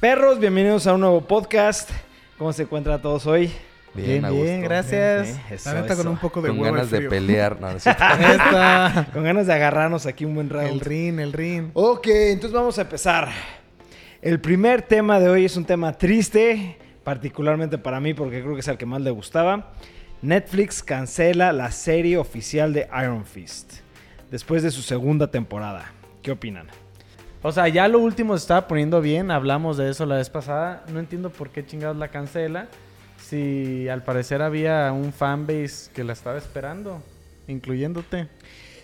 Perros, bienvenidos a un nuevo podcast. ¿Cómo se encuentran todos hoy? Bien, Bien, bien, gracias. Bien, bien. Eso, La neta con un poco de Con huevo ganas de pelear. No. Esta. Con ganas de agarrarnos aquí un buen round. el rin, el rin. Ok, entonces vamos a empezar. El primer tema de hoy es un tema triste, particularmente para mí porque creo que es el que más le gustaba. Netflix cancela la serie oficial de Iron Fist después de su segunda temporada. ¿Qué opinan? O sea, ya lo último se estaba poniendo bien. Hablamos de eso la vez pasada. No entiendo por qué chingados la cancela. Si al parecer había un fanbase que la estaba esperando, incluyéndote.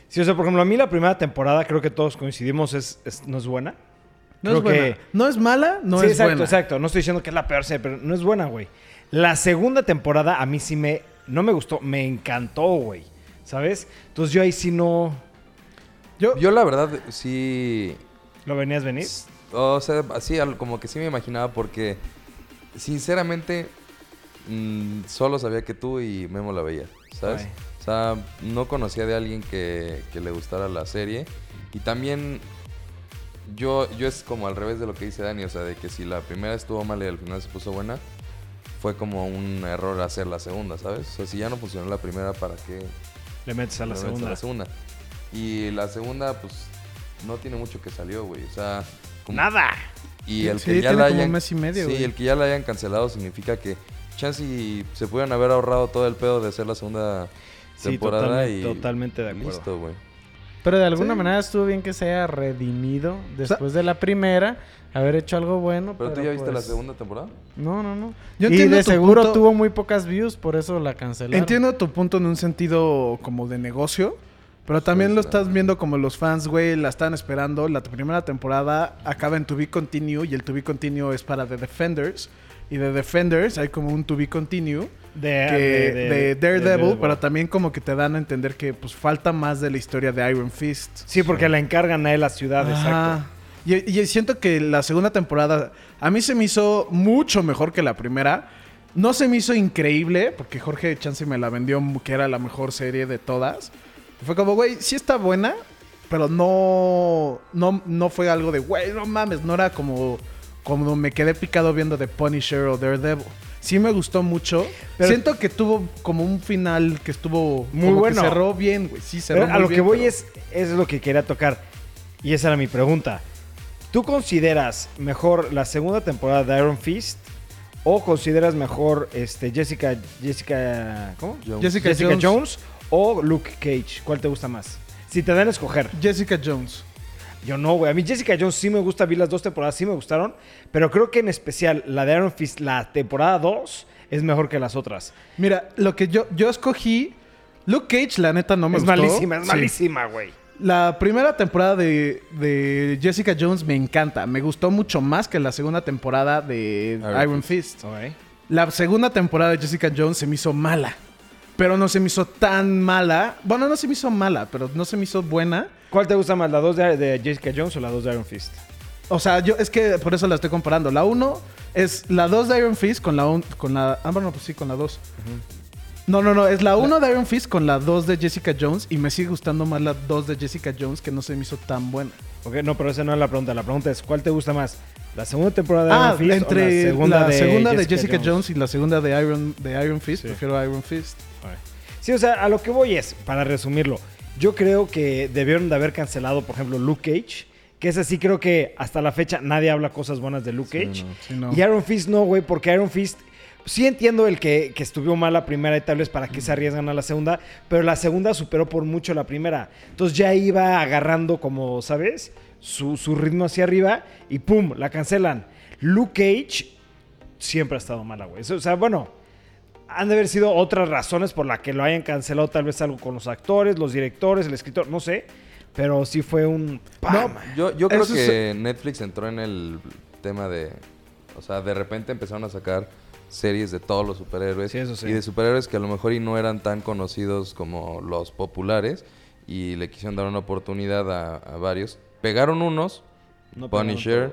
Sí, o sea, por ejemplo, a mí la primera temporada creo que todos coincidimos es, es- no es buena. No Creo es buena. que- No es mala, no sí, es exacto, buena. exacto. No estoy diciendo que es la peor serie, pero no es buena, güey. La segunda temporada a mí sí me... No me gustó, me encantó, güey. ¿Sabes? Entonces yo ahí sí no... Yo, Yo la verdad sí... ¿Lo venías venir? O sea, así como que sí me imaginaba porque sinceramente mm, solo sabía que tú y Memo la veía, ¿sabes? Ay. O sea, no conocía de alguien que, que le gustara la serie. Y también yo, yo es como al revés de lo que dice Dani, o sea, de que si la primera estuvo mal y al final se puso buena, fue como un error hacer la segunda, ¿sabes? O sea, si ya no funcionó la primera, ¿para qué? Le metes a la le metes segunda. la segunda? Y la segunda, pues, no tiene mucho que salió, güey. O sea, como- Nada. y el Sí, que ya tiene la como hayan, un mes y medio, sí, güey. el que ya la hayan cancelado significa que chance y se pudieron haber ahorrado todo el pedo de hacer la segunda Sí, temporada totalmente, y totalmente de acuerdo. listo, güey. Pero de alguna Sí. manera estuvo bien que se haya redimido después de la primera, haber hecho algo bueno. Pero, tú ya viste la pues, segunda temporada? No, no, no. Yo y entiendo de seguro punto. tuvo muy pocas views, por eso la cancelaron. Entiendo tu punto en un sentido como de negocio, pero también Pues, lo ah. estás viendo como los fans, güey, la están esperando. La primera temporada acaba en To Be Continue y el To Be Continue es para The Defenders. Y de Defenders hay como un To Be Continue De, que, de, Daredevil, Daredevil. pero también como que te dan a entender que pues falta más de la historia de Iron Fist. Sí, porque la encargan a él la ciudad, Ajá. exacto. Y, y siento que la segunda temporada a mí se me hizo mucho mejor que la primera. No se me hizo increíble, porque Jorge Chance me la vendió que era la mejor serie de todas. Fue como, güey, sí está buena, pero no, no, no fue algo de, güey, no mames, no era como, como me quedé picado viendo The Punisher o Daredevil. Sí me gustó mucho. Pero- Siento que tuvo como un final que estuvo Muy como que bueno. cerró bien, güey. Sí, cerró Pero a muy lo que voy pero- es, es lo que quería tocar. Y esa era mi pregunta. ¿Tú consideras mejor la segunda temporada de Iron Fist o consideras mejor este, Jessica, Jessica, ¿cómo? Jones. Jessica, Jessica Jones. Jones o Luke Cage. ¿Cuál te gusta más? Si te dan a escoger. Jessica Jones. Yo no, güey. A mí Jessica Jones sí me gusta. Vi las dos temporadas, sí me gustaron. Pero creo que en especial la de Iron Fist, la temporada 2, es mejor que las otras. Mira, lo que yo, yo escogí. Luke Cage, la neta, no me es gustó. malísima, es Sí. malísima, güey. La primera temporada de, de Jessica Jones me encanta. Me gustó mucho más que la segunda temporada de Iron Iron, Fist. La segunda temporada de Jessica Jones se me hizo mala. Pero no se me hizo tan mala. Bueno, no se me hizo mala, pero no se me hizo buena. ¿Cuál te gusta más, la 2 de, de Jessica Jones o la 2 de Iron Fist? O sea, yo es que por eso la estoy comparando. La 1 es la 2 de Iron Fist con la un- con la ah, bueno, pues sí, con la 2. No, no, no, es la 1 de Iron Fist con la 2 de Jessica Jones y me sigue gustando más la 2 de Jessica Jones que no se me hizo tan buena. Ok, no, pero esa no es la pregunta. La pregunta es, ¿cuál te gusta más? ¿La segunda temporada de Ah, Iron Fist entre o la segunda, la de, segunda Jessica de Jessica Jones. y la segunda de Iron de Iron Fist, Sí. prefiero Iron Fist. Sí, o sea, a lo que voy es, para resumirlo, yo creo que debieron de haber cancelado, por ejemplo, Luke Cage, que es así, creo que hasta la fecha nadie habla cosas buenas de Luke Sí, Cage. no. Sí, no. Y Iron Fist no, güey, porque Iron Fist... Sí entiendo el que, que estuvo mal la primera y tal vez para que se arriesgan a la segunda, pero la segunda superó por mucho la primera. Entonces ya iba agarrando como, ¿sabes? Su, su ritmo hacia arriba y ¡pum! La cancelan. Luke Cage siempre ha estado mala, güey. O sea, bueno, han de haber sido otras razones por las que lo hayan cancelado, tal vez algo con los actores, los directores, el escritor, no sé. Pero sí fue un... ¡pam! Yo, yo creo Eso es- que Netflix entró en el tema de... O sea, de repente empezaron a sacar series de todos los superhéroes. Sí, eso sí. Y de superhéroes que a lo mejor y no eran tan conocidos como los populares. Y le quisieron dar una oportunidad a, a varios. Pegaron unos. No Punisher.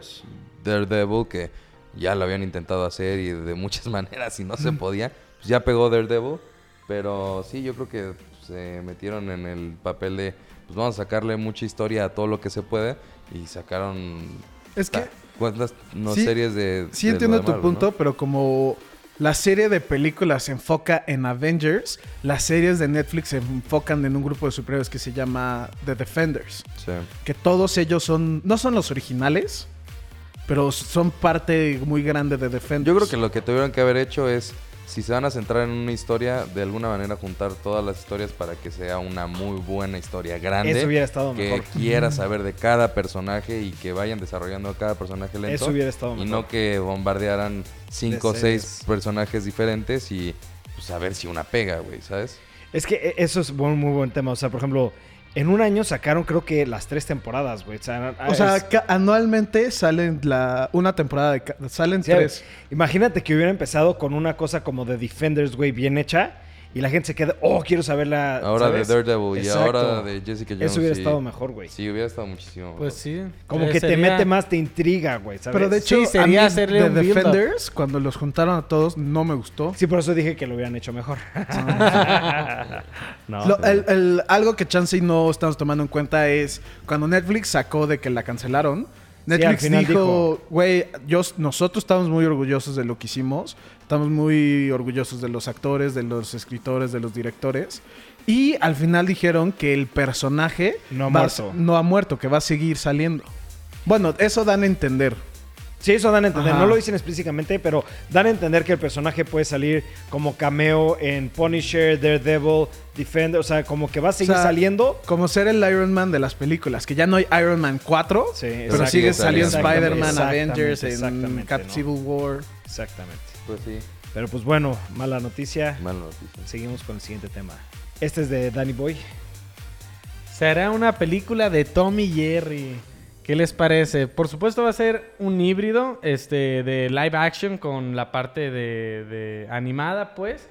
Daredevil, que ya lo habían intentado hacer y de muchas maneras y no se podía. Pues ya pegó Daredevil. Pero sí, yo creo que se metieron en el papel de, pues vamos a sacarle mucha historia a todo lo que se puede. Y sacaron Es que cuántas no Sí, series de. Sí de entiendo de tu punto, ¿no? pero como la serie de películas se enfoca en Avengers, las series de Netflix se enfocan en un grupo de superhéroes que se llama The Defenders. Sí. Que todos ellos son, no son los originales, pero son parte muy grande de Defenders. Yo creo que lo que tuvieron que haber hecho es, si se van a centrar en una historia, de alguna manera juntar todas las historias para que sea una muy buena historia grande. Eso hubiera estado que mejor. quiera saber de cada personaje y que vayan desarrollando a cada personaje lento. Eso hubiera estado Y mejor. no que bombardearan cinco o seis personajes diferentes y pues a ver si una pega, güey, ¿sabes? Es que e- eso es buen, muy buen tema. O sea, por ejemplo, en un año sacaron creo que las tres temporadas, güey. O sea, O sea, es- anualmente salen la, una temporada de... Salen sí, tres. imagínate que hubiera empezado con una cosa como de Defenders, güey, bien hecha. Y la gente se queda, oh, quiero saber la. Ahora ¿sabes? de Daredevil y Exacto. ahora de Jessica Jones. Eso hubiera sí. estado mejor, güey. Sí, hubiera estado muchísimo Pues mejor. sí. Como Eh, que te mete más, te intriga, güey, ¿sabes? Pero de hecho, Sí, sería a mí hacerle The un. Defenders, cuando los juntaron a todos, no me gustó. Sí, por eso dije que lo hubieran hecho mejor. no, Lo- pero- el- el- algo que chance y no estamos tomando en cuenta es cuando Netflix sacó de que la cancelaron. Netflix dijo, güey, nosotros estamos muy orgullosos de lo que hicimos. Estamos muy orgullosos de los actores, de los escritores, de los directores. Y al final dijeron que el personaje No ha va a- muerto. no ha muerto, que va a seguir saliendo. Bueno, eso dan a entender. Sí, eso dan a entender. Ajá. No lo dicen explícitamente, pero dan a entender que el personaje puede salir como cameo en Punisher, Daredevil, Defender. O sea, como que va a seguir O sea, saliendo. Como ser el Iron Man de las películas, que ya no hay Iron Man 4, Sí, pero sigue saliendo Spider-Man, Avengers, en Cap ¿no? Civil War. Exactamente. Pues sí, Pero pues bueno, mala noticia. mala noticia. Seguimos con el siguiente tema. Este es de Danny Boy. Será una película de Tommy Jerry. ¿Qué les parece? Por supuesto va a ser un híbrido este, de live action con la parte de, de animada, pues.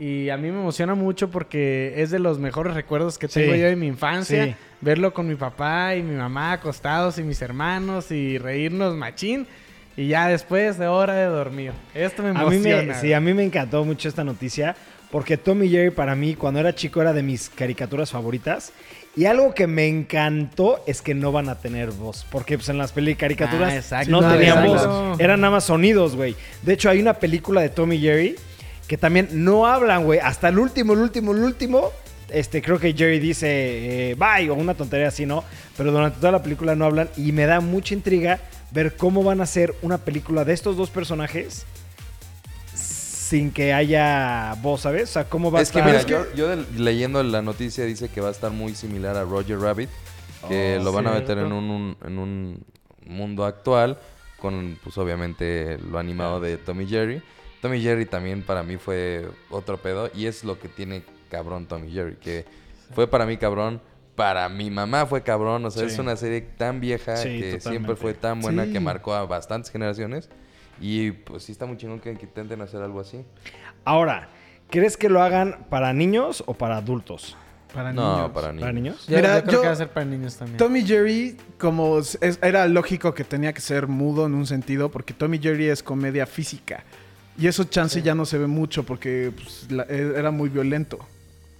Y a mí me emociona mucho porque es de los mejores recuerdos que Sí. tengo yo de mi infancia. Sí. Verlo con mi papá y mi mamá acostados y mis hermanos y reírnos machín. Y ya después de hora de dormir. Esto me A mí emociona. me, sí, a mí me encantó mucho esta noticia porque Tommy Jerry para mí cuando era chico era de mis caricaturas favoritas y algo que me encantó es que no van a tener voz porque pues en las peli caricaturas Ah, no No, tenían voz, eran nada más sonidos, güey. De hecho hay una película de Tommy Jerry que también no hablan, güey, hasta el último, el último, el último. Este, creo que Jerry dice eh, bye o una tontería así, ¿no? Pero durante toda la película no hablan y me da mucha intriga ver cómo van a hacer una película de estos dos personajes sin que haya voz, ¿sabes? O sea, cómo va Es a que estar. mira, yo, yo leyendo la noticia dice que va a estar muy similar a Roger Rabbit, que Oh, lo van a meter en un, un- en un mundo actual con, pues obviamente, lo animado de Tommy Jerry. Tommy Jerry también para mí fue otro pedo y es lo que tiene cabrón Tommy Jerry, que fue para mí cabrón, para mi mamá fue cabrón, o sea, Sí. es una serie tan vieja Sí, que totalmente. siempre fue tan buena Sí. que marcó a bastantes generaciones y pues sí está muy chingón que, intenten hacer algo así. Ahora, ¿crees que lo hagan para niños o para adultos? Para no, niños. para niños. ¿Para niños? Yo, Mira, yo creo yo- que va a ser para niños también. Tommy Jerry, como es- era lógico que tenía que ser mudo en un sentido, porque Tommy Jerry es comedia física. Y eso chance ya no se ve mucho porque pues, la- e- era muy violento,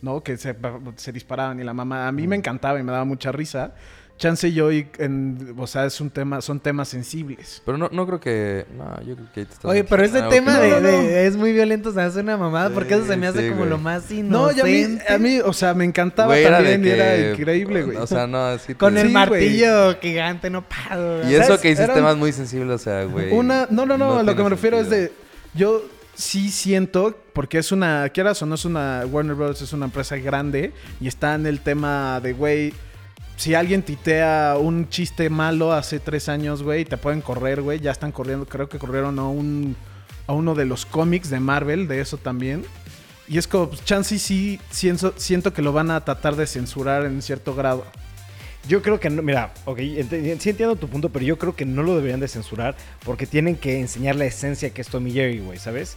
¿no? Que se, se disparaban y la mamá... A mí me encantaba y me daba mucha risa. Chance y hoy, en, o sea, es un tema, son temas sensibles. Pero no, no creo que. No, yo creo que ahí te estás Oye, pero este Ah, tema de, No, no, de- es muy violento, o sea, es una mamada, porque eso se me hace Sí, como güey. lo más No, y a mí, inocente. a mí, o sea, me encantaba Güey, era también y era que- increíble, güey. O sea, no, así Con te- el Sí, martillo gigante, no paro. Y eso que hiciste Era más muy sensible, o sea, güey. Una, no, no, no, a lo que me refiero sentido. es de. Yo sí siento, porque es una. Quieras o no es una. Warner Bros. es una empresa grande y está en el tema de, güey. Si alguien titea un chiste malo hace tres años, güey, te pueden correr, güey. Ya están corriendo, creo que corrieron a un. a uno de los cómics de Marvel, de eso también. Y es como, pues, chance sí siento, siento que lo van a tratar de censurar en cierto grado. Yo creo que no, mira, ok, ent- sí entiendo tu punto, pero yo creo que no lo deberían de censurar porque tienen que enseñar la esencia que es Tommy Jerry, güey, ¿sabes?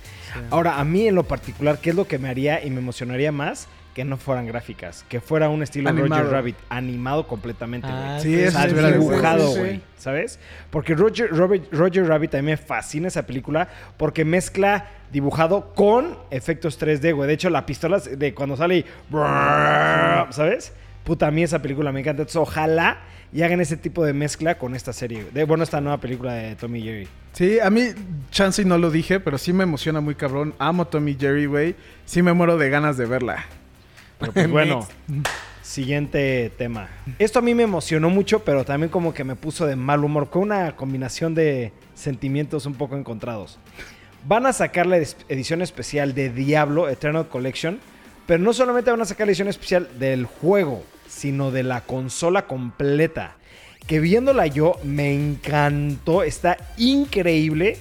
Ahora, a mí en lo particular, ¿qué es lo que me haría y me emocionaría más? Que no fueran gráficas, que fuera un estilo Animado. Roger Rabbit, animado completamente, güey. Ah, Sí, O sea, dibujado, güey, ¿sabes? Porque Roger, Robert- Roger Rabbit a mí me fascina esa película porque mezcla dibujado con efectos 3D, güey. De hecho, la pistola de cuando sale y... ¿Sabes? Puta, a mí esa película me encanta. Entonces, ojalá y hagan ese tipo de mezcla con esta serie. De, bueno, esta nueva película de Tommy Jerry. Sí, a mí, chance y no lo dije, pero sí me emociona muy cabrón. Amo Tommy Jerry, güey. Sí me muero de ganas de verla. Pero pues bueno, siguiente tema. Esto a mí me emocionó mucho, pero también como que me puso de mal humor, con una combinación de sentimientos un poco encontrados. Van a sacar la edición especial de Diablo Eternal Collection, pero no solamente van a sacar la edición especial del juego, sino de la consola completa. Que viéndola yo me encantó, está increíble,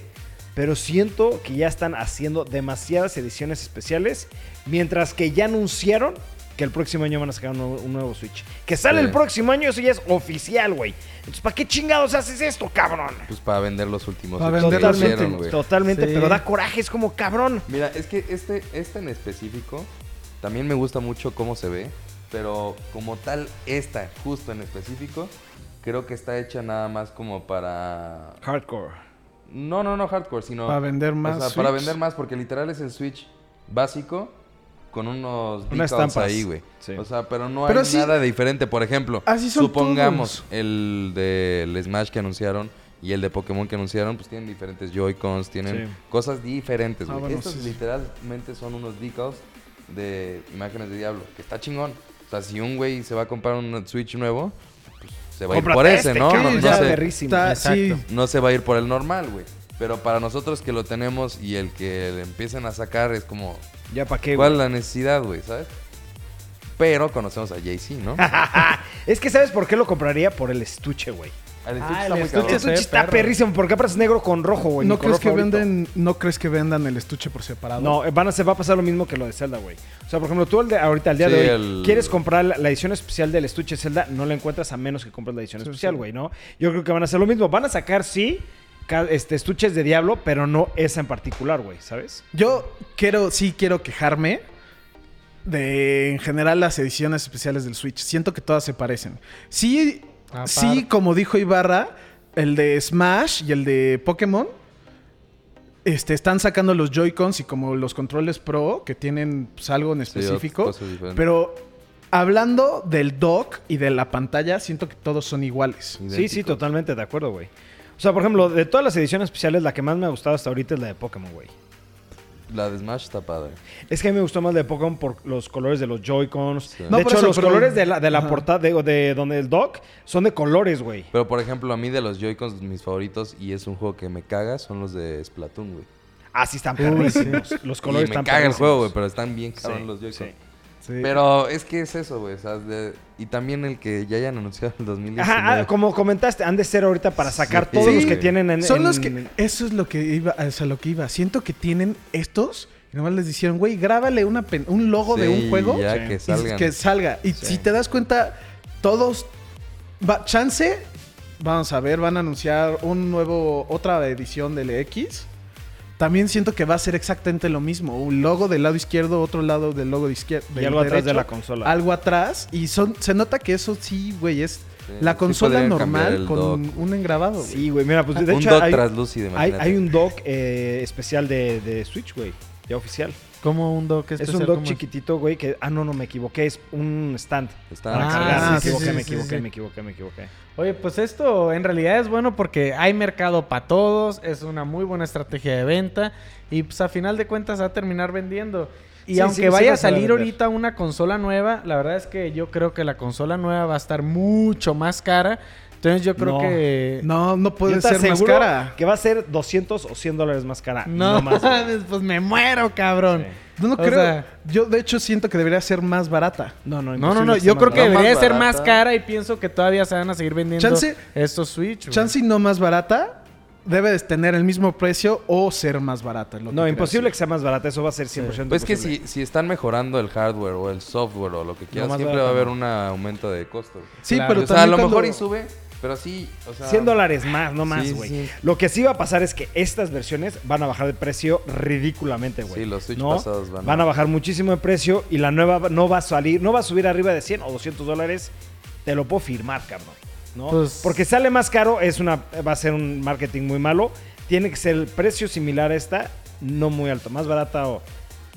pero siento que ya están haciendo demasiadas ediciones especiales, mientras que ya anunciaron que el próximo año van a sacar un nuevo, un nuevo Switch. Que sale Sí. el próximo año, eso ya es oficial, güey. Entonces, ¿para qué chingados haces esto, cabrón? Pues para vender los últimos Para vender Totalmente, hicieron, totalmente, Sí. pero da coraje, es como cabrón. Mira, es que este, este en específico también me gusta mucho cómo se ve, pero como tal, esta justo en específico, creo que está hecha nada más como para... Hardcore. No, no, no hardcore, sino... Para vender o más sea, para vender más, porque literal es el Switch básico con unos Unas decals estampas. ahí, güey. Sí. O sea, pero no Pero hay sí- nada diferente. Por ejemplo, Así son supongamos todos. el del Smash que anunciaron y el de Pokémon que anunciaron, pues tienen diferentes Joy-Cons, tienen Sí. cosas diferentes, Ah, güey. bueno, Estos sí, sí. literalmente son unos decals de imágenes de Diablo, que está chingón. O sea, si un güey se va a comprar un Switch nuevo, pues se va a ir Cómprate por ese, este, ¿no? cabrón, No, no ya sé perrísimo. Está- sí, Exacto. no se va a ir por el normal, güey. Pero para nosotros que lo tenemos y el que le empiecen a sacar es como, Ya para qué, ¿cuál güey. es la necesidad, güey? ¿Sabes? Pero conocemos a Jay-Z, ¿no? Es que, ¿sabes por qué lo compraría? Por el estuche, güey. El Ah, estuche el muy estuche cabrón. El estuche está perro. perrísimo. ¿Por qué aparece negro con rojo, güey? ¿No color crees, que favorito. venden, ¿No crees que vendan el estuche por separado? No, eh, van a, se va a pasar lo mismo que lo de Zelda, güey. O sea, por ejemplo, tú el de- ahorita, al día Sí, de hoy, el- quieres comprar la, la edición especial del estuche Zelda, no la encuentras a menos que compres la edición Sí, especial, sí. güey, ¿no? Yo creo que van a hacer lo mismo. Van a sacar, sí, este, estuches de Diablo, pero no esa en particular, güey, ¿sabes? Yo quiero, sí quiero quejarme de en general las ediciones especiales del Switch. Siento que todas se parecen. Sí, Aparte. sí, como dijo Ibarra, el de Smash y el de Pokémon este, están sacando los Joy-Cons y como los controles Pro que tienen pues, algo en específico. pero hablando del dock y de la pantalla, siento que todos son iguales. Sí, sí, totalmente de acuerdo, güey. O sea, por ejemplo, de todas las ediciones especiales, la que más me ha gustado hasta ahorita es la de Pokémon, güey. La de Smash está padre. Es que a mí me gustó más la de Pokémon por los colores de los Joy-Cons. Sí. De No, por hecho, eso, los pero- colores de la, de la portada, de, de donde el dock, son de colores, güey. Pero por ejemplo, a mí de los Joy-Cons, mis favoritos, y es un juego que me caga, son los de Splatoon, güey. Ah, sí están perrísimos. Los Y colores me están caga el juego, güey, pero están bien cabrón Sí, los Joy-Cons. sí. Sí. Pero es que es eso, güey. o sea, de- Y también el que ya hayan anunciado el 2019. Ajá, ah, como comentaste, han de ser ahorita para sacar Sí. todos los que tienen en. Son en- los que. Eso es lo que iba. O sea, lo que iba. Siento que tienen estos. Y nomás les dijeron, güey, grábale una pen- un logo de un juego. Ya Sí. que y que salga. Y Sí. si te das cuenta, todos. va- chance. Vamos a ver, van a anunciar un nuevo. Otra edición del X. También siento que va a ser exactamente lo mismo. Un logo del lado izquierdo, otro lado del logo de izquierda. Y algo atrás de la consola. Algo atrás. Y son, se nota que eso sí, güey, es la consola normal con dock. un engrabado. güey. Sí, güey, mira, pues de un hecho dock hay, translúcido, hay, imagínate. hay un dock eh, especial de, de Switch, güey. Ya oficial. Como un dock Es especial. un dock ¿cómo chiquitito, güey, que... Ah, no, no, me equivoqué. Es un stand. Está Para Ah, cargar. me sí, equivoqué, sí, me sí, equivoqué, sí. me equivoqué, me equivoqué. Oye, pues esto en realidad es bueno porque hay mercado para todos, es una muy buena estrategia de venta y pues a final de cuentas va a terminar vendiendo. Y Sí, aunque sí, sí vaya va a salir ahorita una consola nueva, la verdad es que yo creo que la consola nueva va a estar mucho más cara. Entonces yo creo No. que... No, no puede ser más cara. Que va a ser 200 o 100 dólares más cara. No, más. güey. pues me muero, cabrón. Sí. No, no O creo. sea- yo, de hecho, siento que debería ser más barata. No, no, No, no, no, que yo creo que debería ser más cara y pienso que todavía se van a seguir vendiendo Chance- estos Switch. güey. Chance y no más barata, debe de tener el mismo precio o ser más barata. es lo que No, imposible que sea más barata. Eso va a ser 100% Pues que imposible. si, si están mejorando el hardware o el software o lo que quieras, siempre va a haber ¿no? un aumento de costo. Sí, Claro. pero o sea, a lo también mejor y sube, pero sí, o sea... 100 dólares más, no más, güey. sí. Lo que sí va a pasar es que estas versiones van a bajar de precio ridículamente, güey. Sí, los Switch ¿No? pasados van a- a bajar muchísimo de precio y la nueva no va a salir, no va a subir arriba de 100 o 200 dólares. Te lo puedo firmar, cabrón. ¿no? Pues- Porque sale más caro, es una, va a ser un marketing muy malo. Tiene que ser el precio similar a esta, no muy alto. Más barata o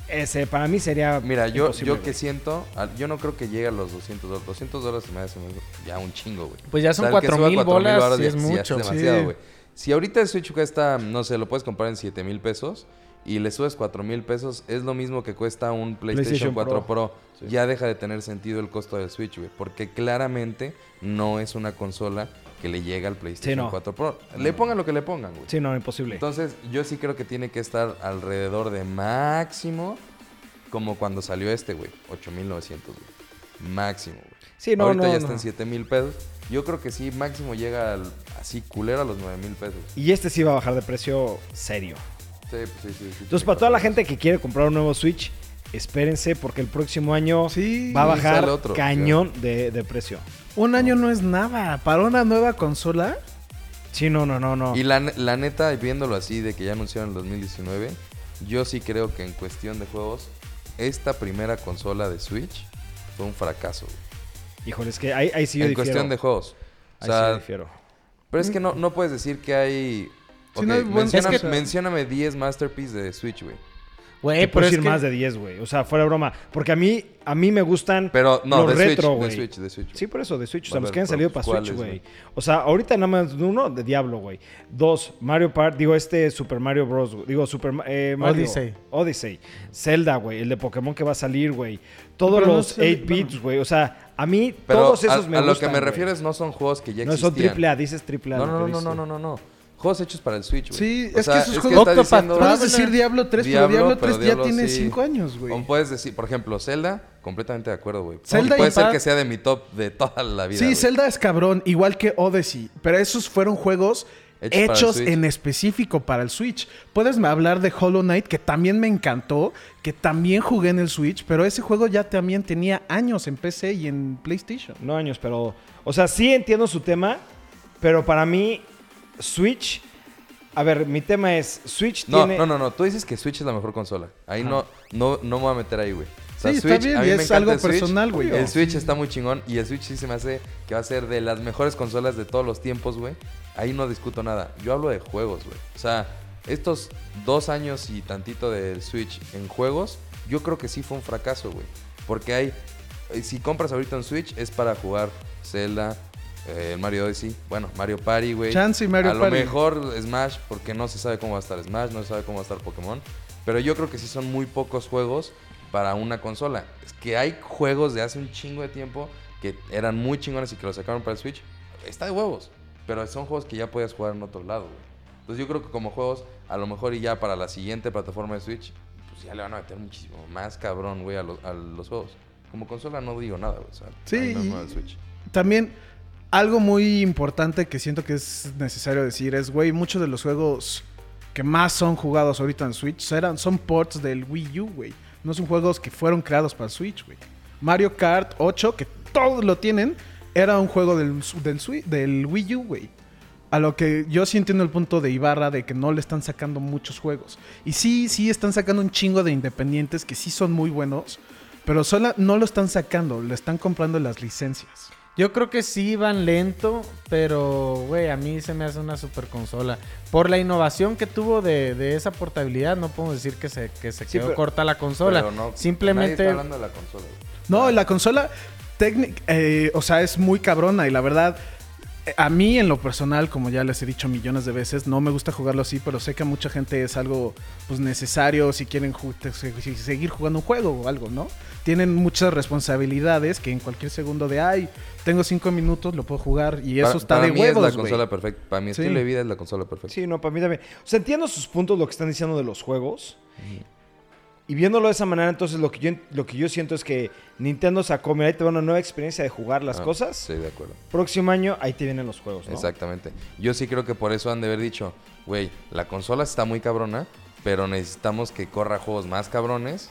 ese para mí sería Mira, yo, yo güey. que siento, yo no creo que llegue a los 200 dólares. 200 dólares se me hace ya un chingo, güey. Pues ya son O sea, el que 4,000 suba 4,000 bolas, sí ya- es ya mucho. demasiado, Sí. güey. Si ahorita el Switch cuesta, no sé, lo puedes comprar en 7 mil pesos y le subes 4 mil pesos, es lo mismo que cuesta un PlayStation, PlayStation 4 Pro. Sí. Ya deja de tener sentido el costo del Switch, güey. Porque claramente no es una consola que le llega al PlayStation no. 4 Pro. Le pongan lo que le pongan, güey. Sí, no, imposible. Entonces, yo sí creo que tiene que estar alrededor de máximo como cuando salió este, güey. 8900, güey. Máximo, güey. sí, no, Ahorita no, ya no. está en 7000 pesos. Yo creo que sí, máximo llega al- así culero a los 9000 pesos. Y este sí va a bajar de precio serio. Sí, pues sí, sí. sí, Entonces, para toda la gente que quiere comprar un nuevo Switch, espérense porque el próximo año Sí. va a bajar otro, cañón de, de precio. Un año no es nada. Para una nueva consola, Sí, no, no, no, no. Y la, la neta, viéndolo así, de que ya anunciaron el 2019, yo sí creo que en cuestión de juegos, esta primera consola de Switch fue un fracaso, güey. Híjole, es que ahí, ahí sí yo en difiero. cuestión de juegos. O Ahí sí yo difiero. Pero es que no, no puedes decir que hay. Sí, Ok, no hay buen- menciona- Es que- mencióname 10 masterpieces de Switch, güey. Güey, Te pero puedo es decir que... más de 10, güey. O sea, fuera de broma. Porque a mí, a mí me gustan Pero no, los de, retro, güey. de Switch, de Switch. Sí, por eso, de Switch. O sea, A los que han salido para Switch, ¿cuáles, güey. O sea, ahorita nada más uno de Diablo, güey. Dos, Mario Party, digo, este Super Mario Bros. Digo, Super eh, Mario. Odyssey. Odyssey. Zelda, güey. El de Pokémon que va a salir, güey. Todos Pero no los sé, 8 bits, güey. O sea, a mí Pero todos a, esos me a gustan, lo que me güey. refiero es no son juegos que ya No son existían. triple A, dices triple A. No, no, no, no, no, no, no. Juegos hechos para el Switch, güey. Sí, O es sea, que esos que juegos- Octopath diciendo- puedes decir Diablo 3, pero Diablo 3 pero ya Diablo tiene sí. 5 años, güey. O puedes decir, por ejemplo, Zelda, completamente de acuerdo, güey. Zelda Y puede y ser Pad- que sea de mi top de toda la vida. Sí. Zelda es cabrón, igual que Odyssey. Pero esos fueron juegos Hechos en específico para el Switch. Puedes hablar de Hollow Knight, que también me encantó, que también jugué en el Switch, pero ese juego ya también tenía años en PC y en PlayStation. No años, pero. O sea, sí entiendo su tema, pero para mí, Switch. A ver, mi tema es: Switch No, tiene. no, no, no. Tú dices que Switch es la mejor consola. Ahí no, no, no me voy a meter ahí, güey. O sea, Sí, está bien, a mí y me es algo Switch. personal, güey. El Switch está muy chingón y el Switch sí se me hace que va a ser de las mejores consolas de todos los tiempos, güey. Ahí no discuto nada. Yo hablo de juegos, güey. O sea, estos dos años y tantito del Switch en juegos, yo creo que sí fue un fracaso, güey. Porque hay, si compras ahorita un Switch es para jugar Zelda, eh, Mario Odyssey, bueno, Mario Party, güey. Chance y Mario a lo Party. mejor Smash, porque no se sabe cómo va a estar Smash, no se sabe cómo va a estar Pokémon. Pero yo creo que sí son muy pocos juegos para una consola. Es que hay juegos de hace un chingo de tiempo que eran muy chingones y que los sacaron para el Switch. Está de huevos. Pero son juegos que ya podías jugar en otro lado, güey. Entonces yo creo que como juegos, a lo mejor y ya para la siguiente plataforma de Switch, pues ya le van a meter muchísimo más cabrón, güey, a, los- a los juegos. Como consola no digo nada, güey. O sea, Sí, no Switch. También, algo muy importante que siento que es necesario decir es, güey, muchos de los juegos que más son jugados ahorita en Switch eran, son ports del Wii U, güey. No son juegos que fueron creados para Switch, güey. Mario Kart 8, que todos lo tienen, era un juego del, del, Wii U, güey. A lo que yo sí entiendo el punto de Ibarra de que no le están sacando muchos juegos. Y sí, sí están sacando un chingo de independientes que sí son muy buenos, pero sola, no lo están sacando, le están comprando las licencias. Yo creo que sí van lento, pero, güey, a mí se me hace una super consola. Por la innovación que tuvo de, de esa portabilidad, no podemos decir que se, que se Sí, quedó pero- corta la consola. Pero no- nadie Simplemente... está hablando de la consola. No, la consola eh, o sea, es muy cabrona y la verdad, a mí en lo personal, como ya les he dicho millones de veces, no me gusta jugarlo así, pero sé que a mucha gente es algo pues necesario si quieren ju- seguir jugando un juego o algo, ¿no? Tienen muchas responsabilidades que en cualquier segundo de, ay, tengo cinco minutos, lo puedo jugar y eso Para- está para de mí huevos, es la consola perfecta. Para mi Sí. estilo de vida es la consola perfecta. Sí, no, para mí también. O sea, entiendo sus puntos, lo que están diciendo de los juegos. Y viéndolo de esa manera, entonces lo que yo, lo que yo siento es que Nintendo sacó, mira, ahí te va una nueva experiencia de jugar las Ah, cosas. Sí, de acuerdo. Próximo año, ahí te vienen los juegos, ¿no? Exactamente. Yo sí creo que por eso han de haber dicho, güey, la consola está muy cabrona, pero necesitamos que corra juegos más cabrones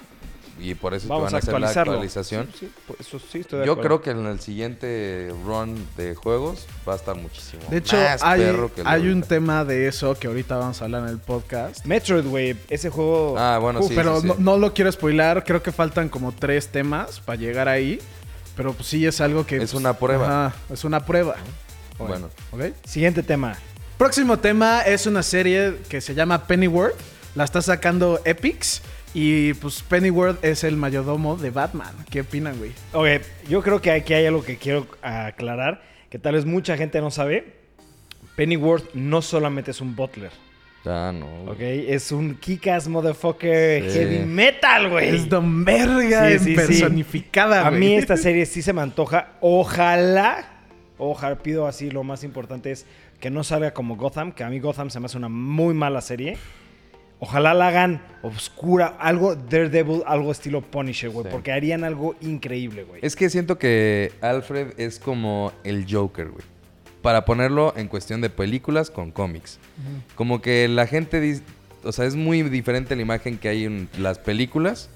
y por eso Vamos van a a hacer la actualización. Sí, sí, eso sí, estoy de Yo acuerdo. creo que en el siguiente run de juegos va a estar muchísimo De hecho, más hay, perro que el de hay un tema de eso que ahorita vamos a hablar en el podcast. Metroid, güey, ese juego... Ah, bueno, Uh, sí, pero sí, sí. No, no lo quiero spoilar, creo que faltan como tres temas para llegar ahí. Pero pues sí es algo que... Es pues, una prueba. ajá, es una prueba. Bueno, ¿Ok? Siguiente tema. Próximo tema es una serie que se llama Pennyworth. La está sacando Epics. Y pues Pennyworth es el mayordomo de Batman. ¿Qué opinan, güey? Ok, yo creo que aquí hay algo que quiero aclarar, que tal vez mucha gente no sabe. Pennyworth no solamente es un butler, Ya, no. güey. ¿ok? Es un kick-ass motherfucker Sí. heavy metal, güey. Es Don Verga sí, sí. personificada, A güey. mí esta serie sí se me antoja. Ojalá, ojalá, pido así, lo más importante es que no salga como Gotham, que a mí Gotham se me hace una muy mala serie. Ojalá la hagan oscura, algo Daredevil, algo estilo Punisher, güey, Sí. porque harían algo increíble, güey. Es que siento que Alfred es como el Joker, güey. Para ponerlo en cuestión de películas con cómics. Como que la gente dice, o sea, es muy diferente la imagen que hay en las películas,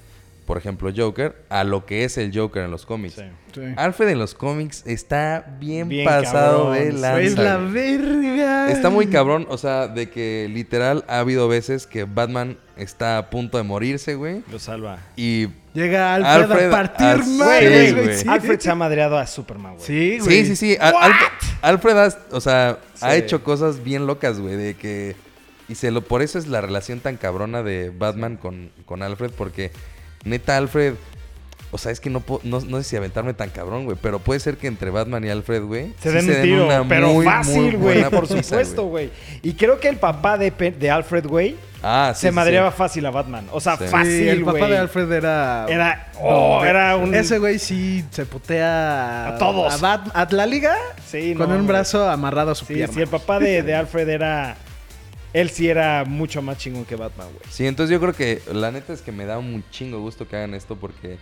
por ejemplo Joker, a lo que es el Joker en los cómics. Sí. Sí. Alfred en los cómics está bien, Bien pasado cabrón, de lanza. Es la güey. verga. Está muy cabrón, o sea, de que literal ha habido veces que Batman está a punto de morirse, güey. Lo salva. Y Llega Alfred, Alfred a partir Sí, güey. güey. Sí, Alfred se ha madreado a Superman, güey. Sí, güey. Sí, sí, sí. Al- Alfred, Alfred has- o sea, ha hecho cosas bien locas, güey, de que... Y se lo, por eso es la relación tan cabrona de Batman con, con Alfred, porque neta Alfred... O sea, es que no, puedo- no, no sé si aventarme tan cabrón, güey, pero puede ser que entre Batman y Alfred, güey... Se sí den un tiro, una pero muy, fácil, güey, buena por supuesto, güey. Y creo que el papá de, Alfred, güey, Ah, sí, se sí, madreaba sí. fácil a Batman. O sea, Sí. Sí, fácil, el papá güey. de Alfred era... Era, oh, era un... Ese güey sí se putea... A todos. A, Bat- a la liga Sí, con no, un güey. brazo amarrado a su Sí, pierna. sí, el papá de, de Alfred era... Él sí era mucho más chingón que Batman, güey. Sí, entonces yo creo que la neta es que me da un chingo gusto que hagan esto porque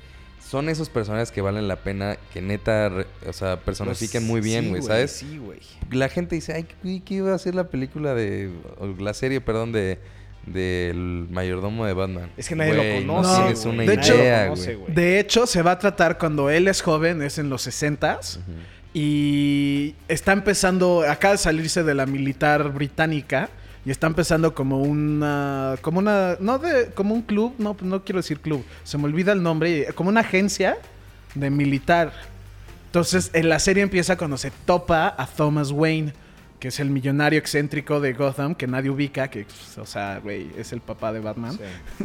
son esos personajes que valen la pena, que neta, o sea, personifiquen muy bien, Pues, Sí, güey, ¿sabes? Sí, güey. La gente dice, ay, ¿qué iba a ser la película de, o la serie, perdón, de del mayordomo de Batman? Es que nadie lo conoce. No, güey. una De hecho- idea, conoce, güey. De hecho, se va a tratar cuando él es joven, es en los 60s. Ujú. Y está empezando, acaba de salirse de la militar británica. Y está empezando como una. Como una. No de. Como un club. No, no quiero decir club. Se me olvida el nombre. Como una agencia de militar. Entonces, en la serie empieza cuando se topa a Thomas Wayne. Que es el millonario excéntrico de Gotham. Que nadie ubica. Que, pues, o sea, güey, es el papá de Batman. Sí.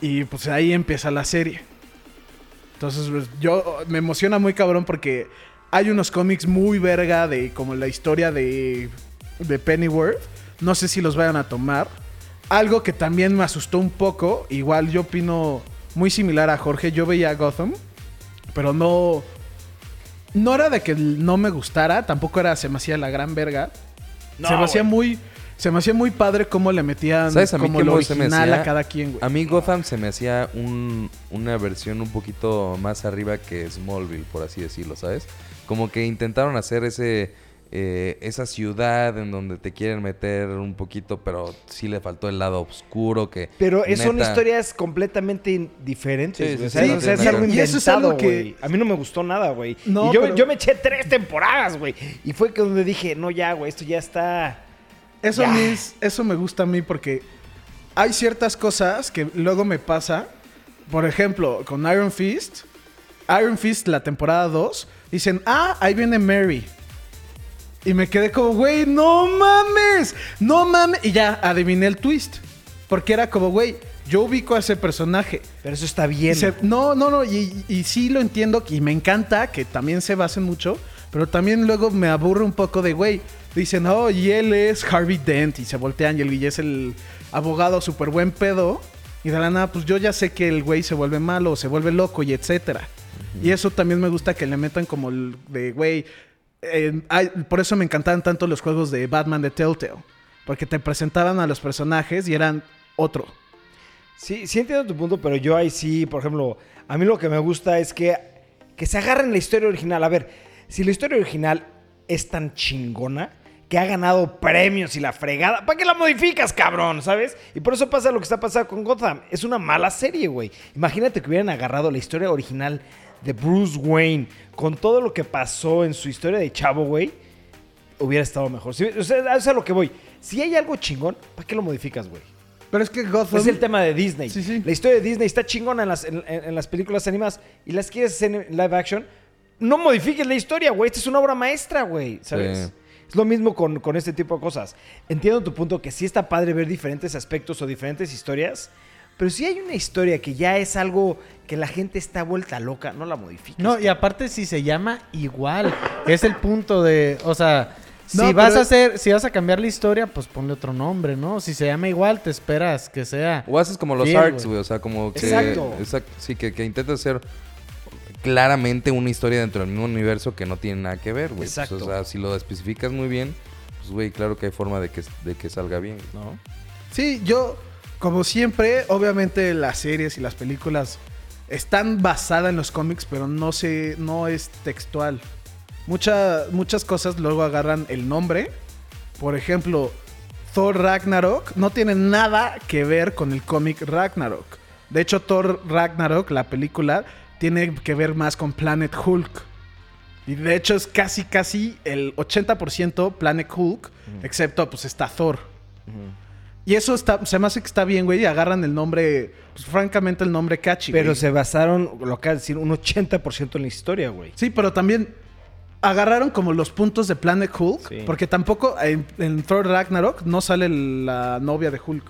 Y pues ahí empieza la serie. Entonces, pues, yo me emociona muy cabrón porque hay unos cómics muy verga de como la historia de, de Pennyworth. No sé si los vayan a tomar. Algo que también me asustó un poco. Igual yo opino muy similar a Jorge. Yo veía Gotham, pero no. No era de que no me gustara, tampoco era se me hacía la gran verga. No, se me hacía muy. Se me hacía muy padre cómo le metían ¿Sabes a mí como lo mo- se me original hacía? a cada quien, güey. A mí Gotham se me hacía un- una versión un poquito más arriba que Smallville, por así decirlo, ¿sabes? Como que intentaron hacer ese eh, esa ciudad en donde te quieren meter un poquito, pero sí le faltó el lado oscuro que... Pero es- son neta- historias completamente diferentes, Sí, o sea, sí, o sea, sí, es algo sí. Y eso es algo inventado, que-. A mí no me gustó nada, güey. No, y yo, pero- yo me eché tres temporadas, güey. Y fue que donde dije, no, ya, güey, esto ya está... Eso, Ya. a mí es- eso me gusta a mí porque hay ciertas cosas que luego me pasa. Por ejemplo, con Iron Fist. Iron Fist, la temporada 2. Dicen, ah, ahí viene Mary. Y me quedé como, güey, no mames. No mames. Y ya adiviné el twist. Porque era como, güey, yo ubico a ese personaje. Pero eso está Y bien. se- no, no, no, y, y sí lo entiendo y me encanta que también se basen mucho, pero también luego me aburre un poco de, güey, dicen, oh, y él es Harvey Dent y se voltean y el Guille es el abogado súper buen pedo y de la nada, pues yo ya sé que el güey se vuelve malo, se vuelve loco y etcétera. Y eso también me gusta que le metan como el de, güey, por eso me encantaban tanto los juegos de Batman de Telltale, porque te presentaban a los personajes y eran otro. Sí, sí entiendo tu punto, pero yo ahí sí, por ejemplo, a mí lo que me gusta es que, que se agarren la historia original. A ver, si la historia original es tan chingona que ha ganado premios y la fregada, ¿para qué la modificas, cabrón? ¿Sabes? Y por eso pasa lo que está pasando con Gotham. Es una mala serie, güey. Imagínate que hubieran agarrado la historia original de Bruce Wayne con todo lo que pasó en su historia de chavo, güey. Hubiera estado mejor. Sí, o sea, es a lo que voy. Si hay algo chingón, ¿para qué lo modificas, güey? Pero es que Gotham... Es el tema de Disney. Sí, sí. La historia de Disney está chingona en las, en, en- en las películas animadas y las quieres hacer en live action. No modifiques la historia, güey. Esta es una obra maestra, güey. ¿Sabes? Sí. Es lo mismo con, con este tipo de cosas. Entiendo tu punto que sí está padre ver diferentes aspectos o diferentes historias, Pero si hay una historia que ya es algo que la gente está vuelta loca, no la modifiques. No, y aparte si se llama igual, es el punto de, o sea, si No, vas a hacer, si vas a cambiar la historia, pues ponle otro nombre, ¿no? Si se llama igual, te esperas que sea. O haces como los Fiel, arcs, güey. O sea, como que. Exacto. exacto, sí, que, que intentas hacer claramente una historia dentro del mismo universo que no tiene nada que ver, güey. Pues, Exacto. o sea, si lo especificas muy bien, pues, güey, claro que hay forma de que, de que salga bien, ¿no? Sí, yo, como siempre, obviamente las series y las películas están basadas en los cómics, pero no se, no es textual. Mucha- muchas cosas luego agarran el nombre. Por ejemplo, Thor Ragnarok no tiene nada que ver con el cómic Ragnarok. De hecho, Thor Ragnarok, la película, tiene que ver más con Planet Hulk. Y de hecho es casi, casi el 80% Planet Hulk, excepto pues está Thor. Y eso está, se me hace que está bien, güey. Y agarran el nombre, pues francamente el nombre catchy. Pero güey. se basaron, lo de decir, un 80% en la historia, güey. Sí, pero también agarraron como los puntos de Planet Hulk. Sí. Porque tampoco en, en Thor Ragnarok no sale la novia de Hulk.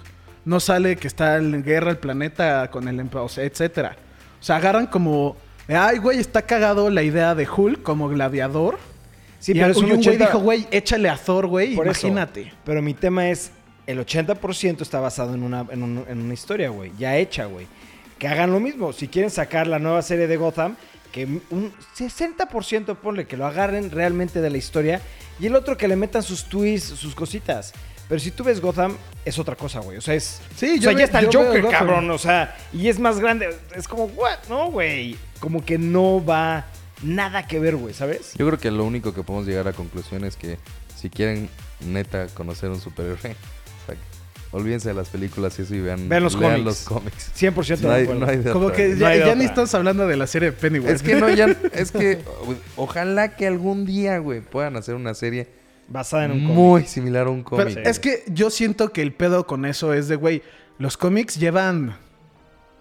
No sale que está en guerra el planeta con el o sea, etcétera. O sea, agarran como. Ay, güey, está cagado la idea de Hulk como gladiador. Sí, y, pero es un güey 80 dijo, güey, échale a Thor, güey, eso. imagínate. Pero mi tema es, el 80% está basado en una, en, un- en una historia, güey. Ya hecha, güey. Que hagan lo mismo. Si quieren sacar la nueva serie de Gotham, que un 60% ponle que lo agarren realmente de la historia. Y el otro que le metan sus tweets, sus cositas. Pero si tú ves Gotham, es otra cosa, güey. O sea, es... Sí, o yo sea, ve- ya está el Joker, cabrón. O sea, y es más grande. Es como, what? No, güey. Como que no va nada que ver, güey, ¿sabes? Yo creo que lo único que podemos llegar a conclusión es que si quieren neta conocer un superhéroe, olvídense de las películas y eso y vean, Vean los lean cómics. los cómics. 100% No de hay, acuerdo. no hay de Como otra, que. No ya, de ya ni estamos hablando de la serie de Pennywise. Es que no, ya, es que ojalá que algún día, güey, puedan hacer una serie Basada en un cómic. muy similar a un Pero cómic. es que yo siento que el pedo con eso es de, güey, los cómics llevan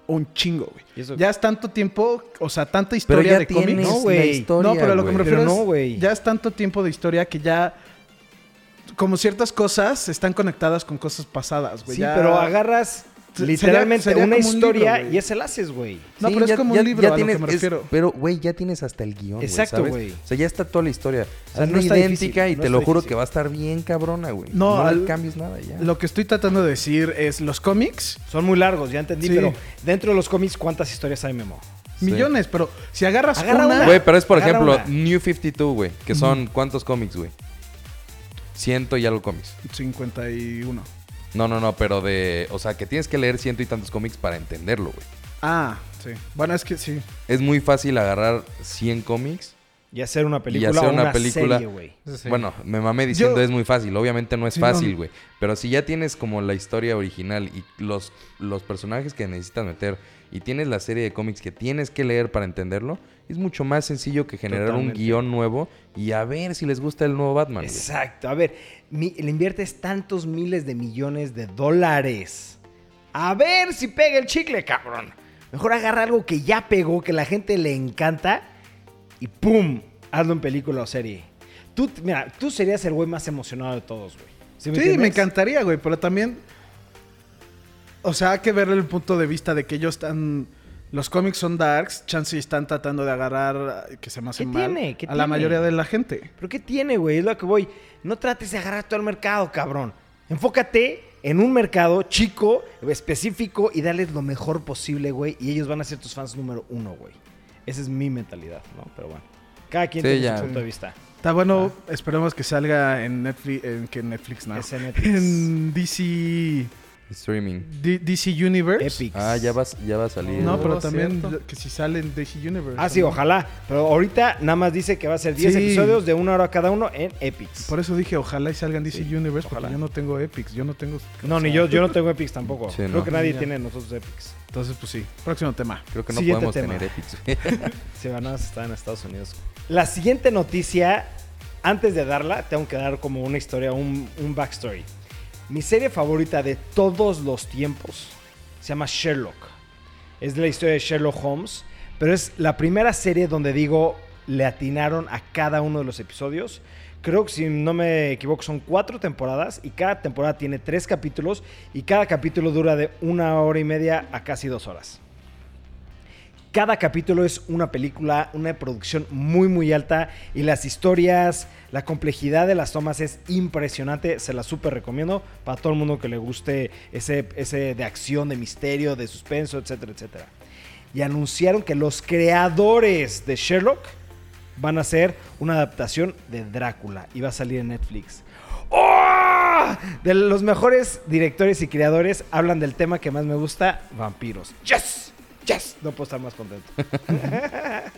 un chingo, ¿Y güey. eso? Ya es tanto tiempo, o sea, tanta Pero historia ya de cómics. No, güey. no, pero lo que me refiero es, ya es tanto tiempo de historia que ya como ciertas cosas están conectadas con cosas pasadas, güey. Sí, Ya- pero agarras literalmente sería- sería una historia libro, y ese la haces, güey. No, Sí, pero es como ya- un libro ya a lo que me es- refiero. pero, güey, ya tienes hasta el guion, güey, Exacto, güey. O sea, ya está toda la historia. sea, Hazla no está idéntica difícil, y no te lo juro difícil. que va a estar bien cabrona, güey. No, No, le al- cambies nada ya. Lo que estoy tratando de decir es los cómics, Son muy largos, ya entendí, Sí. pero dentro de los cómics, ¿cuántas historias hay, Memo? Sí. millones, pero si agarras Agarra una. Güey, pero es por Agarra ejemplo una. New 52, güey. Que son ¿cuántos cómics, güey? Ciento y algo cómics. 51. No, no, no, pero de. O sea, que tienes que leer ciento y tantos cómics para entenderlo, güey. Ah, sí. Bueno, es que sí. Es muy fácil agarrar 100 cómics. Y hacer una película hacer o una una, película. serie. Sí. Bueno, me mamé diciendo Yo- es muy fácil. Obviamente no es Sí, fácil, güey. Pero si ya tienes como la historia original y los, los personajes que necesitas meter y tienes la serie de cómics que tienes que leer para entenderlo, es mucho más sencillo que generar Totalmente. un guion nuevo y a ver si les gusta el nuevo Batman. güey. Exacto. A ver, mi- le inviertes tantos miles de millones de dólares. A ver si pega el chicle, cabrón. Mejor agarra algo que ya pegó, que la gente le encanta y ¡pum! Hazlo en película o serie. Tú, mira, tú serías el güey más emocionado de todos, güey. ¿Sí, Sí, me encantaría, güey, pero también. O sea, hay que ver el punto de vista de que ellos están. Los cómics son darks, chance están tratando de agarrar que se me hace ¿Qué mal tiene? ¿Qué a la mayoría de la gente. ¿Pero qué tiene, güey? Es lo que voy. No trates de agarrar todo el mercado, cabrón. Enfócate en un mercado chico, específico y darles lo mejor posible, güey. Y ellos van a ser tus fans número uno, güey. Esa es mi mentalidad, ¿no? Pero bueno. Cada quien Sí, tiene ya. su punto de vista. Está bueno, esperemos que salga en Netflix, en que Netflix no. Es en Netflix. En DC Streaming. D- DC Universe. Epic. Ah, ya, vas, ya va a salir. No, Oh, pero también cierto. que si sale en DC Universe. Ah, sí, ojalá. Pero ahorita nada más dice que va a ser 10 Sí. episodios de una hora cada uno en Epics. Por eso dije, ojalá y salgan DC Sí, Universe, ojalá. porque yo no tengo Epics, yo no tengo... No, ni yo, yo no tengo Epics tampoco. Sí, Creo no. que nadie Ya. tiene nosotros Epics. Entonces, pues sí. Próximo tema. Creo que no Siguiente podemos tema. tener Epics. Si van a estar en Estados Unidos. La siguiente noticia, antes de darla, tengo que dar como una historia, un, un backstory. Mi serie favorita de todos los tiempos se llama Sherlock. Es la historia de Sherlock Holmes, pero es la primera serie donde digo le atinaron a cada uno de los episodios. creo que si no me equivoco, son cuatro temporadas y cada temporada tiene tres capítulos y cada capítulo dura de una hora y media a casi dos horas. Cada capítulo es una película, una producción muy muy alta y las historias, la complejidad de las tomas es impresionante, se la súper recomiendo para todo el mundo que le guste ese, ese de acción, de misterio, de suspenso, etcétera, etcétera. Y anunciaron que los creadores de Sherlock van a hacer una adaptación de Drácula y va a salir en Netflix. ¡Oh! De los mejores directores y creadores hablan del tema que más me gusta, vampiros. ¡Yes! ¡Yes! No puedo estar más contento.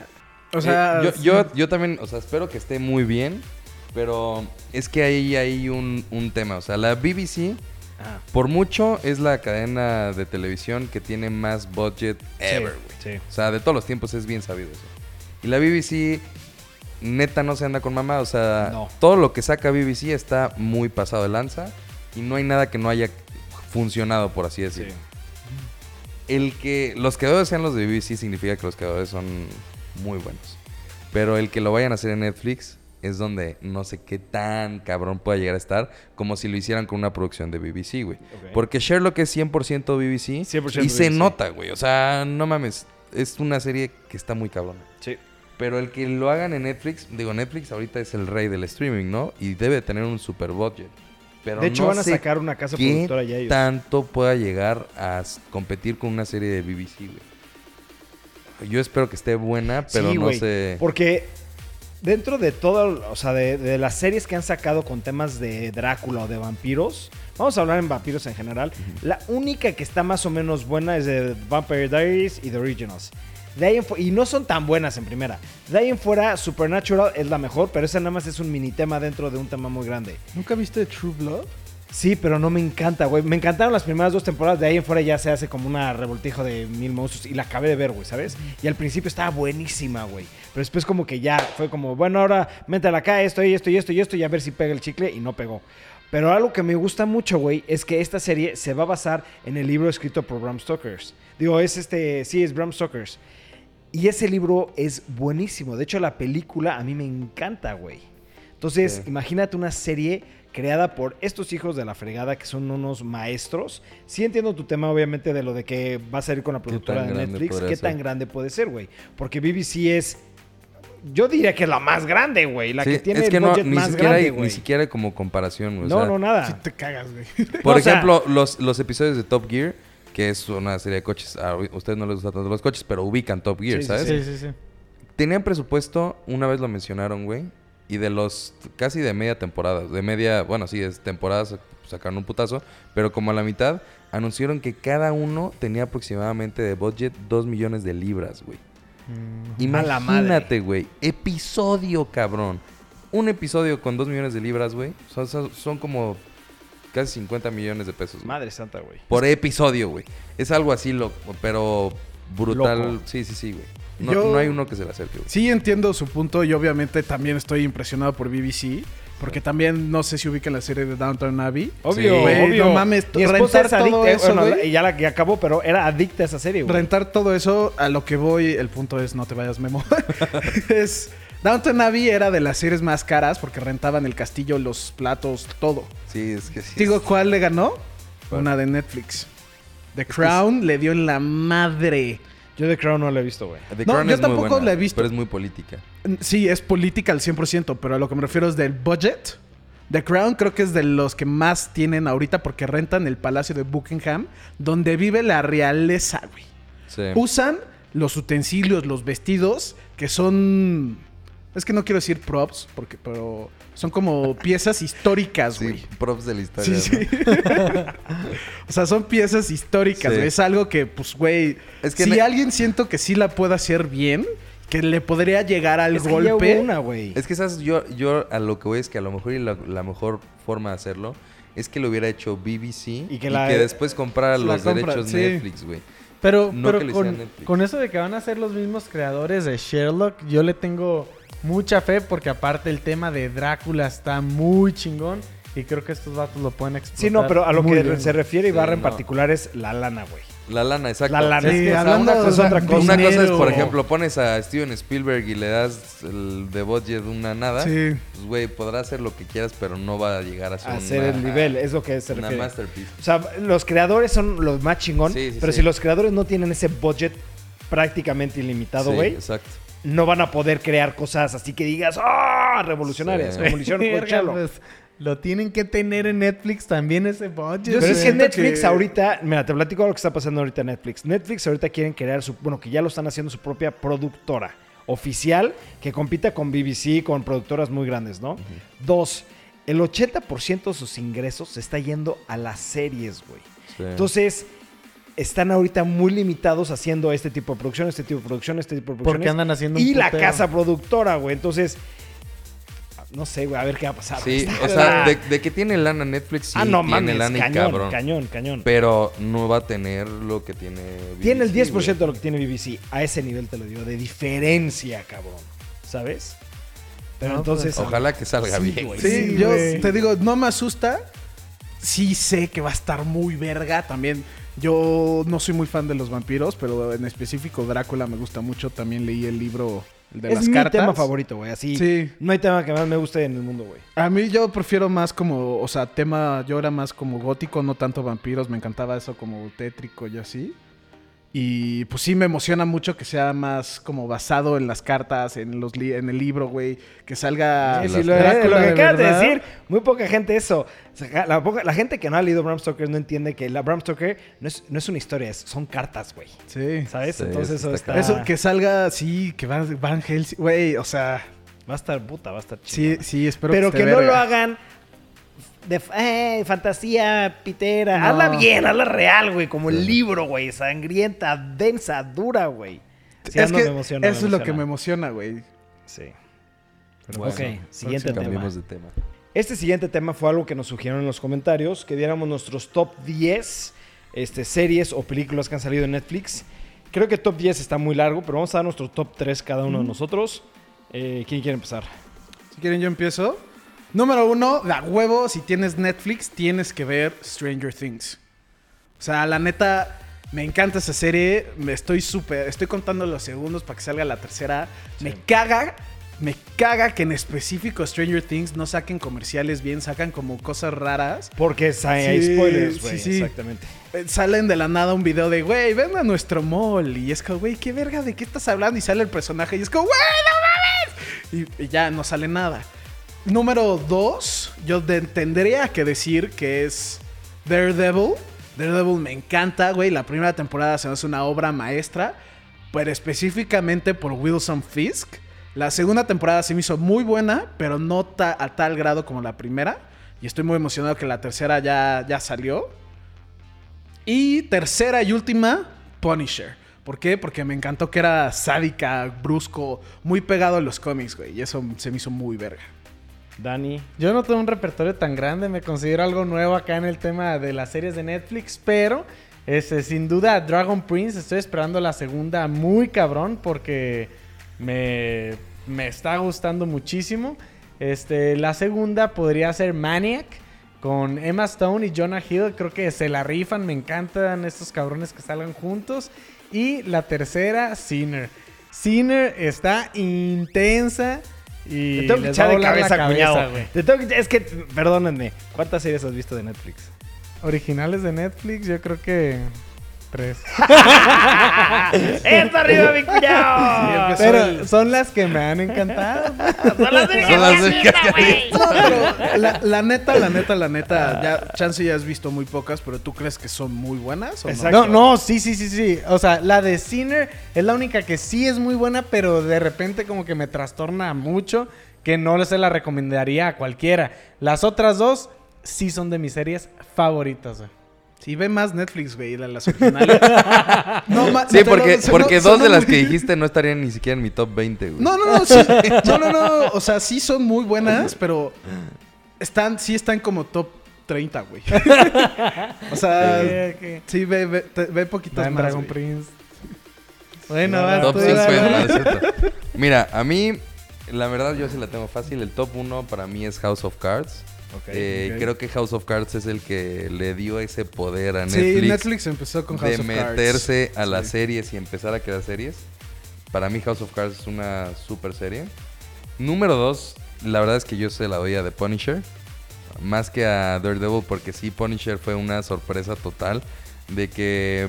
O sea, Eh, yo, yo, yo también, o sea, espero que esté muy bien, pero es que ahí hay un, un tema. O sea, la BBC, Ah, por mucho, es la cadena de televisión que tiene más budget ever, güey. sí. O sea, de todos los tiempos es bien sabido eso. Y la BBC, neta, no se anda con mamá. O sea, No. todo lo que saca BBC está muy pasado de lanza y no hay nada que no haya funcionado, por así decirlo. El que los creadores sean los de BBC significa que los creadores son muy buenos. Pero el que lo vayan a hacer en Netflix es donde no sé qué tan cabrón pueda llegar a estar como si lo hicieran con una producción de BBC, güey. Ok. Porque Sherlock es 100% BBC 100% y se nota, güey. O sea, no mames, es una serie que está muy cabrona. Sí. Pero el que lo hagan en Netflix, digo, Netflix ahorita es el rey del streaming, ¿no? Y debe tener un super budget. Pero de hecho, no van a sé sacar una casa qué productora ya ellos. tanto pueda llegar a competir con una serie de BBC, güey. Yo espero que esté buena, pero Sí, no sé. Porque dentro de todo, o sea, de, de las series que han sacado con temas de Drácula o de vampiros, vamos a hablar en vampiros en general, la única que está más o menos buena es de Vampire Diaries y The Originals. De ahí en y no son tan buenas en primera. De ahí en fuera, Supernatural es la mejor, pero esa nada más es un mini tema dentro de un tema muy grande. ¿nunca viste True Blood? Sí, pero no me encanta, güey. Me encantaron las primeras dos temporadas. De ahí en fuera ya se hace como una revoltijo de mil monstruos. Y la acabé de ver, güey, ¿sabes? Y al principio estaba buenísima, güey. Pero después como que ya fue como, bueno, ahora métela acá, esto y esto y esto y esto. Y a ver si pega el chicle. Y no pegó. Pero algo que me gusta mucho, güey, es que esta serie se va a basar en el libro escrito por Bram Stokers. Digo, es este, sí, es Bram Stokers. Y ese libro es buenísimo. De hecho, la película a mí me encanta, güey. Entonces, Sí. imagínate una serie creada por estos hijos de la fregada que son unos maestros. Sí entiendo tu tema, obviamente, de lo de que va a salir con la productora de Netflix. ¿Qué ser? tan grande puede ser, güey? Porque BBC es... Yo diría que es la más grande, güey. La Sí, que tiene es que el no, budget ni más siquiera grande, hay, ni siquiera hay como comparación, güey. o No, sea, no, nada. Sí te cagas, güey. Por O sea- ejemplo, los, los episodios de Top Gear, que es una serie de coches, a ustedes no les gustan tanto los coches, pero ubican Top Gear, Sí, ¿sabes? Sí, sí, sí. Tenían presupuesto, una vez lo mencionaron, güey, y de los casi de media temporada, de media, bueno, sí, es temporada, sac- sacaron un putazo, pero como a la mitad, anunciaron que cada uno tenía aproximadamente de budget 2 millones de libras, güey. Mm. Imagínate, güey, episodio, cabrón. Un episodio con 2 millones de libras, güey, son, son, son como casi 50 millones de pesos. güey. Madre santa, güey. Por episodio, güey. Es algo así, loco, pero brutal. Loco. Sí, sí, sí, güey. No, Yo- no hay uno que se le acerque, güey. Sí entiendo su punto y obviamente también estoy impresionado por BBC. Porque también no sé si ubican la serie de Downtown Abbey. Obvio, Sí. Güey, obvio. no mames, Mi rentar es todo adicta, eso, bueno, ya la que acabó, pero era adicta a esa serie, güey. Rentar todo eso, a lo que voy, el punto es, no te vayas, Memo. es, Downton Abbey era de las series más caras porque rentaban el castillo, los platos, todo. Sí, es que sí. Digo, ¿cuál le ganó? ¿Cuál? Una de Netflix. The Crown le dio en la madre. Yo The Crown no la he visto, güey. The No, Crown yo es muy tampoco buena, la he visto. Pero es muy política. Sí, es política al 100%, pero a lo que me refiero es del budget. The Crown creo que es de los que más tienen ahorita porque rentan el Palacio de Buckingham, donde vive la realeza, güey. Sí. Usan los utensilios, los vestidos, que son... Es que no quiero decir props, porque, pero son como piezas históricas, Sí, güey. props de la historia. Sí, sí. o sea, son piezas históricas, Sí. güey. Es algo que, pues, güey. Es que si ne- alguien siento que sí la puede hacer bien, que le podría llegar al Es que ya golpe. hubo una, güey. Es que, ¿sabes? Yo, yo a lo que voy es que a lo mejor y la, la mejor forma de hacerlo es que lo hubiera hecho BBC y Y que, después comprara la los compra, derechos sí. Netflix, güey. Pero, No con, con eso de que van a ser los mismos creadores de Sherlock, yo le tengo mucha fe porque aparte el tema de Drácula está muy chingón y creo que estos vatos lo pueden explotar. Sí, no, pero a lo que bien. se refiere Sí, Ibarra en no. particular es la lana, güey. La lana, exacto. La lana. Sí, hablando una cosa es de otra cosa. Una cosa es, por ejemplo, pones a Steven Spielberg y le das el de budget una nada. Sí. Pues, güey, podrá hacer lo que quieras, pero no va a llegar a ser hacer una- el nivel, es lo que se una refiere. masterpiece. O sea, los creadores son los más chingón, Sí, sí, pero sí. si los creadores no tienen ese budget prácticamente ilimitado, Sí, güey, exacto. no van a poder crear cosas así que digas, ¡ah! Revolucionarias, Sí. como lo hicieron con Verga, Chalo. pues, lo tienen que tener en Netflix también ese budget. Yo Pero es que Netflix que- ahorita, mira, te platico lo que está pasando ahorita en Netflix. Netflix ahorita quieren crear su, bueno, que ya lo están haciendo su propia productora oficial que compita con BBC, con productoras muy grandes, ¿no? Dos, el 80% de sus ingresos se está yendo a las series, güey. Sí. Entonces, están ahorita muy limitados haciendo este tipo de producción, este tipo de producción, este tipo de producción. Porque andan haciendo un Y la casa productora, güey. Entonces, no sé, güey, a ver qué va a pasar. Sí, o sea, de, de que tiene lana Netflix, sí ah, no tiene mames, lana y cañón, cabrón. cañón, cañón. Pero no va a tener lo que tiene BBC, Tiene el 10% güey. de lo que tiene BBC. A ese nivel te lo digo, de diferencia, cabrón. ¿Sabes? Pero No, entonces. pues, Ojalá que salga Sí, bien. güey. Sí, Sí, yo te digo, no me asusta. Sí sé que va a estar muy verga también. Yo no soy muy fan de los vampiros, pero en específico Drácula me gusta mucho. También leí el libro el de es las mi cartas. tema favorito, güey. Así. Sí. No hay tema que más me guste en el mundo, güey. A mí yo prefiero más como, o sea, tema, yo era más como gótico, no tanto vampiros, me encantaba eso como tétrico y así. Y pues sí me emociona mucho que sea más como basado en las cartas, en los li- en el libro, güey, que salga Sí, sí, lo, Drácula lo que de acabas de decir, muy poca gente eso. O sea, la, poca- la gente que no ha leído Bram Stoker no entiende que la Bram Stoker no es, no es una historia, es- son cartas, güey. Sí. ¿Sabes? Sí, Entonces eso está está... Eso que salga, sí, que Van, Van Helsing, güey, o sea, Va a estar puta, va a estar sí, chido. sí, espero Pero esté que no verga. lo hagan de eh, fantasía pitera. No. Hazla bien, hazla real, güey. Como el libro, güey. Sangrienta, densa, dura, güey. Sí, es no que me emociona, eso me es lo que me emociona, güey. Sí. Bueno, ok, siguiente tema. Cambiemos de tema. Este siguiente tema fue algo que nos sugirieron en los comentarios, que diéramos nuestros top 10 este, series o películas que han salido en Netflix. Creo que top 10 está muy largo, pero vamos a dar nuestro top 3 cada uno de nosotros. Eh, ¿Quién quiere empezar? Si quieren, yo empiezo. Número uno, la huevo, si tienes Netflix, tienes que ver Stranger Things. O sea, la neta, me encanta esa serie. Me estoy súper. Estoy contando los segundos para que salga la tercera. Me caga. Me caga que en específico Stranger Things no saquen comerciales bien, sacan como cosas raras. Porque hay, Sí, spoilers, güey. sí, sí. Exactamente. Eh, Salen de la nada un video de, güey, ven a nuestro mall. Y es como, güey, qué verga, ¿de qué estás hablando? Y sale el personaje y es como, güey, no mames. Y, y ya no sale nada. Número dos, yo de- tendría que decir que es Daredevil. Daredevil me encanta, güey. La primera temporada se me hace una obra maestra, pero específicamente por Wilson Fisk. La segunda temporada se me hizo muy buena, pero no ta- a tal grado como la primera. Y estoy muy emocionado que la tercera ya, ya salió. Y tercera y última, Punisher. ¿Por qué? Porque me encantó que era sádica, brusco, muy pegado a los cómics, güey. Y eso se me hizo muy verga. Dani. Yo no tengo un repertorio tan grande, me considero algo nuevo acá en el tema de las series de Netflix, pero este, sin duda Dragon Prince, estoy esperando la segunda muy cabrón porque me, me está gustando muchísimo. Este, la segunda podría ser Maniac con Emma Stone y Jonah Hill, creo que se la rifan, me encantan estos cabrones que salgan juntos. Y la tercera, Sinner. Sinner está intensa. Y Te tengo que echar a de cabeza, cuñado. güey. Te tengo que- Es que, perdónenme, ¿cuántas series has visto de Netflix? Originales de Netflix, yo creo que tres. ¡Esto arriba, mi cuñado! Pero el- son las que me han encantado. Son las únicas Son las. Pero la, la neta, la neta, la neta, ya, chance ya has visto muy pocas, pero ¿tú crees que son muy buenas o no? Exacto. No, no, sí, sí, sí, sí. O sea, la de Sinner es la única que sí es muy buena, pero de repente como que me trastorna mucho, que no se la recomendaría a cualquiera. Las otras dos sí son de mis series favoritas. güey. Sí, ve más Netflix, güey, la- las originales. no, ma- Sí, porque, porque dos de las muy- que dijiste no estarían ni siquiera en mi top 20, güey. No, no, no, sí, no, no, no, o sea, sí son muy buenas, pero están, sí están como top 30, güey. o sea, sí, ve, ve, te- ve poquitas Dan más, Dragon güey. Prince. Bueno, No, vas Top tú, 5 Dani. es más cierto. Mira, a mí, la verdad, yo sí la tengo fácil. El top 1 para mí es House of Cards. Eh. Creo que House of Cards es el que le dio ese poder a Sí, Netflix, Netflix empezó con House de of Cards. meterse a las Sí. series y empezar a crear series. Para mí House of Cards es una super serie. Número dos, la verdad es que yo se la doy a The Punisher. Más que a Daredevil porque sí, Punisher fue una sorpresa total. De que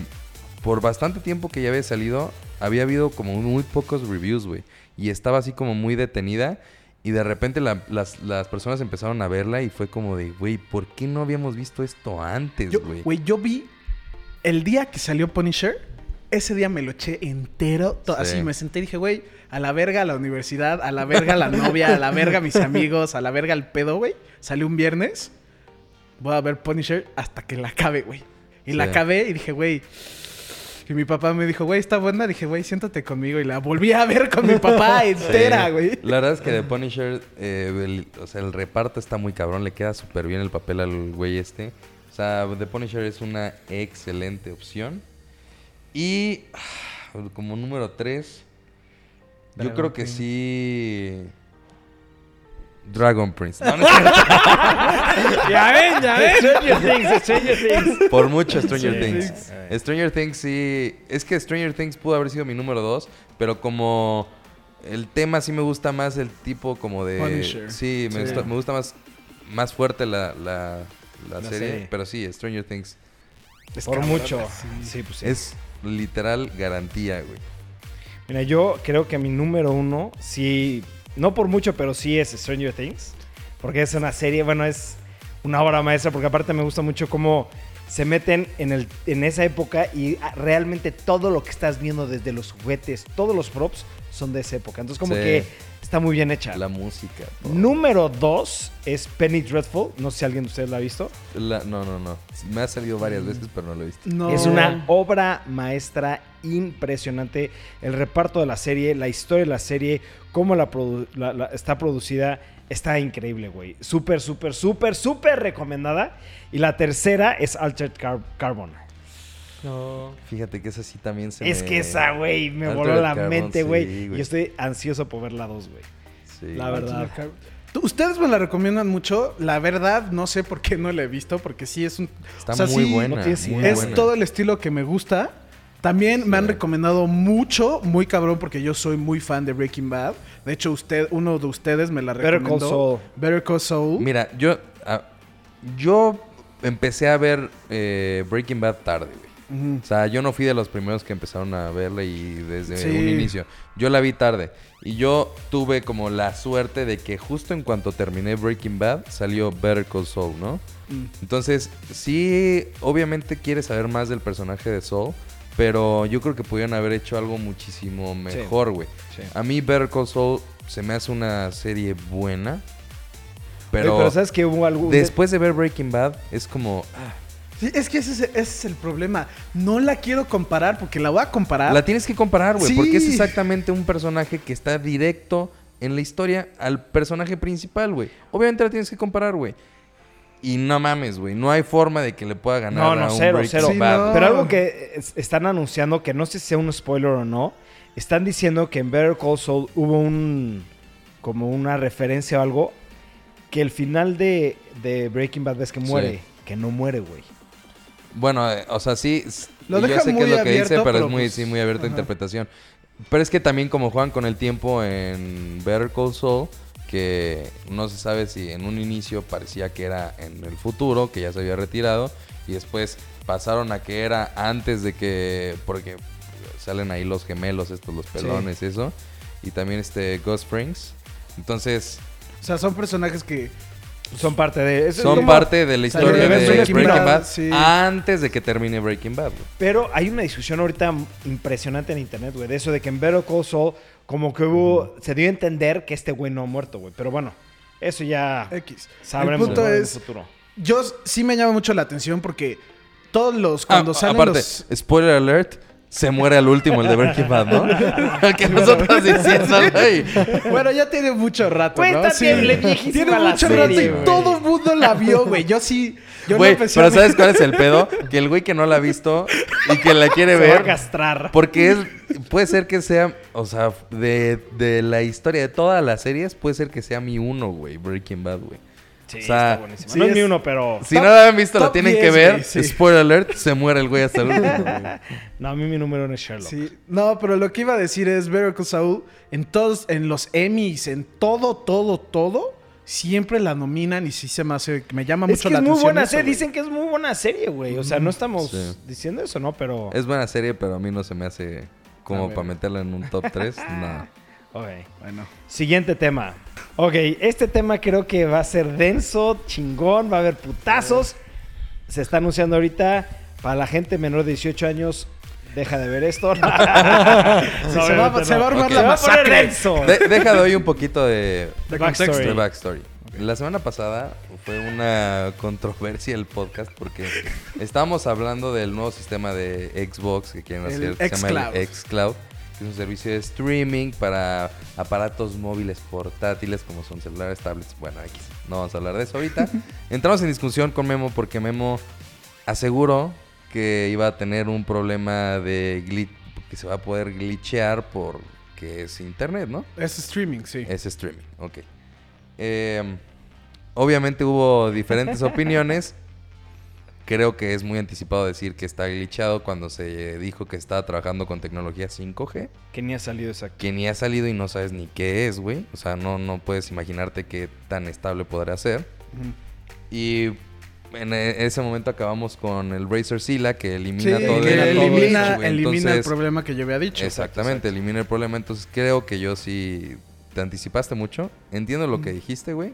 por bastante tiempo que ya había salido, había habido como muy pocos reviews, güey. Y estaba así como muy detenida. Y de repente la- las, las personas empezaron a verla y fue como de, güey, ¿por qué no habíamos visto esto antes, güey? güey, yo vi el día que salió Punisher, ese día me lo eché entero. Sí. Así me senté y dije, güey, a la verga la universidad, a la verga la novia, a la verga mis amigos, a la verga el pedo, güey. Salió un viernes. Voy a ver Punisher hasta que la acabe, güey. Y la acabé y dije, güey. Y mi papá me dijo, güey, está buena. Dije, güey, siéntate conmigo. Y la volví a ver con mi papá entera, Sí. güey. La verdad es que The Punisher, eh, el, o sea, el reparto está muy cabrón, le queda súper bien el papel al güey este. O sea, The Punisher es una excelente opción. Y ah, como número 3, yo creo que sí... Dragon Prince. No, no es cierto. Ya ven, ya ven. Stranger Things, Stranger Things. Por mucho Stranger Things. Eh. Stranger Things sí. Es que Stranger Things pudo haber sido mi número 2, pero como el tema sí me gusta más el tipo como de. Punisher. Sí, me, Sí. Gusta, me gusta más, más fuerte la, la, la La serie, serie. Pero sí, Stranger Things Por mucho. sí. Sí, pues sí. es literal garantía, güey. Mira, yo creo que mi número uno, sí, no por mucho, pero sí es Stranger Things. Porque es una serie, bueno, es una obra maestra, porque aparte me gusta mucho cómo se meten en, el, en esa época y ah, realmente todo lo que estás viendo desde los juguetes, todos los props son de esa época. Entonces como Sí. que está muy bien hecha. La música. todo. Número dos es Penny Dreadful. No sé si alguien de ustedes la ha visto. La- no, no, no. Me ha salido varias veces, pero no lo he visto. No. Es una obra maestra impresionante. El reparto de la serie, la historia de la serie, cómo la, produ- la- la- está producida, está increíble, güey. Súper, súper, súper, súper recomendada. Y la tercera es Altered Car- Carbon. No. Fíjate que esa sí también se Es me- que esa, güey, me voló la Carbon, mente, sí, güey. güey. y estoy ansioso por ver la dos, güey. Sí. La verdad. Tú- Ustedes me la recomiendan mucho. La verdad, no sé por qué no la he visto, porque sí es un. Está o sea, muy sí, buena. no es buena. todo el estilo que me gusta. También me han Sí. recomendado mucho, muy cabrón, porque yo soy muy fan de Breaking Bad. De hecho, usted, uno de ustedes me la Better Call recomendó. Saul. Better Call Saul. Mira, yo, ah, yo empecé a ver eh, Breaking Bad tarde, güey. O sea, yo no fui de los primeros que empezaron a verla y desde Sí. un inicio. Yo la vi tarde. Y yo tuve como la suerte de que justo en cuanto terminé Breaking Bad salió Better Call Saul, ¿no? Mm. Entonces, sí, obviamente quieres saber más del personaje de Saul, pero yo creo que pudieron haber hecho algo muchísimo mejor, güey. Sí. A mí Better Call Saul se me hace una serie buena, pero ¿sabes que hubo algo? después de ver Breaking Bad es como... ah, Sí, es que ese, es- ese es el problema. No la quiero comparar porque la voy a comparar. La tienes que comparar, güey, Sí. porque es exactamente un personaje que está directo en la historia al personaje principal, güey. Obviamente la tienes que comparar, güey. Y no mames, güey. No hay forma de que le pueda ganar No, no, a un cero, cero. Sí, Bad. no. Pero algo que es- están anunciando, que no sé si sea un spoiler o no, están diciendo que en Better Call Saul hubo un. como una referencia o algo. Que el final de, de Breaking Bad ves que muere. Sí. Que no muere, güey. Bueno, eh, o sea, sí. Lo yo deja sé qué es lo que abierto, dice, pero, es muy, pues, sí, muy abierta ajá. interpretación. Pero es que también como juegan con el tiempo en Better Call Saul, que no se sabe si en un inicio parecía que era en el futuro, que ya se había retirado, y después pasaron a que era antes de que, porque salen ahí los gemelos, estos, los pelones, eso, y también este Ghost Springs. Entonces, O sea, son personajes que. Son parte de. eso es son parte de la historia de de Breaking Breaking, Bad, Bad, sí. antes de que termine Breaking Bad. güey. Pero hay una discusión ahorita impresionante en internet, güey. De eso de que en Better Call Saul, como que hubo. Se dio a entender que este güey no ha muerto, güey. Pero bueno, eso ya X. sabremos el punto en el futuro. Yo sí me llama mucho la atención porque todos los. Cuando Ah, salen aparte, los. spoiler alert, se muere al último el de Breaking Bad, ¿no? Que nosotros diciendo, güey. Bueno, ya tiene mucho rato, Güey, ¿no? bien viejísima Tiene la mucho serie, rato y todo el mundo la vio, güey. Yo sí. Yo Güey, empecé pero a. ¿sabes cuál es el pedo? Que el güey que no la ha visto y que la quiere Se va a ver. castrar. Porque es, puede ser que sea, o sea, de, de la historia de todas las series, puede ser que sea mi uno, güey, Breaking Bad, güey. Sí, O sea, está buenísima. no es es- mi uno, pero... Si no lo han visto, lo top tienen 10, que ver. güey, sí. Spoiler alert, se muere el güey hasta el último. No, a mí mi número uno es Sherlock. Sí. No, pero lo que iba a decir es Call Saul en todos, en los Emmys, en todo, todo, todo, siempre la nominan y sí se me hace, me llama Es mucho que la es muy atención. buena eso, serie. güey. Dicen que es muy buena serie, güey. O sea, no estamos Sí. diciendo eso, ¿no? Pero... Es buena serie, pero a mí no se me hace como para meterla en un top 3. No. Ok. Bueno. Siguiente tema. Ok, este tema creo que va a ser denso, chingón, va a haber putazos. Se está anunciando ahorita para la gente menor de 18 años. Deja de ver esto. No, se, va, obviamente se va a armar Ok. la Se va a poner masacre. denso. De- deja de hoy un poquito de, De backstory. de backstory. La semana pasada fue una controversia el podcast porque estábamos hablando del nuevo sistema de Xbox que quieren El hacer, que se llama el xCloud. Que es un servicio de streaming para aparatos móviles portátiles como son celulares, tablets. Bueno, X. No vamos a hablar de eso ahorita. Entramos en discusión con Memo porque Memo aseguró que iba a tener un problema de glitch, que se va a poder glitchear porque es internet, ¿no? Es streaming, sí. Es streaming, ok. Eh, obviamente hubo diferentes opiniones. Creo que es muy anticipado decir que está glitchado cuando se dijo que estaba trabajando con tecnología 5G. Que ni ha salido exacto. Que ni ha salido y no sabes ni qué es, güey. O sea, no, no puedes imaginarte qué tan estable podrá ser. Y en e- ese momento acabamos con el Razer Sila que elimina Sí, todo que el elimina, elimina el problema que yo había dicho. Exactamente, elimina el problema. Entonces creo que yo sí te anticipaste mucho. Entiendo lo que dijiste, güey,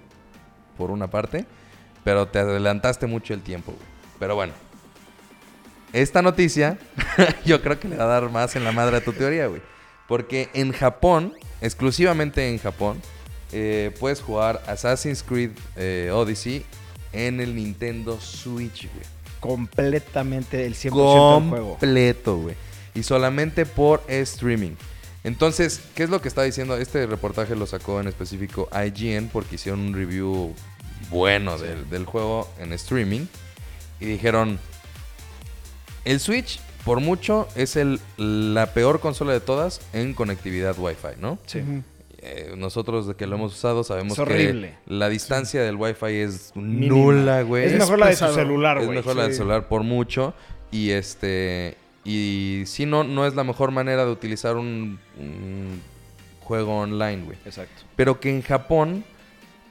por una parte, pero te adelantaste mucho el tiempo, güey. Pero bueno, esta noticia yo creo que le va a dar más en la madre a tu teoría, güey. Porque en Japón, exclusivamente en Japón, eh, puedes jugar Assassin's Creed eh, Odyssey en el Nintendo Switch, güey Completamente el 100% del juego. completo, güey. Y solamente por streaming. Entonces, ¿qué es lo que está diciendo? Este reportaje lo sacó en específico IGN porque hicieron un review bueno del, del juego en streaming. Y dijeron, el Switch, por mucho, es el, la peor consola de todas en conectividad Wi-Fi, ¿no? Sí. Eh, nosotros de que lo hemos usado sabemos Es horrible. que la distancia del Wi-Fi es Mínima. nula, güey. Es Es mejor la de tu celular, Es güey. mejor la del celular por mucho. Y este. Y si no, no es la mejor manera de utilizar un, un juego online, güey. Exacto. Pero que en Japón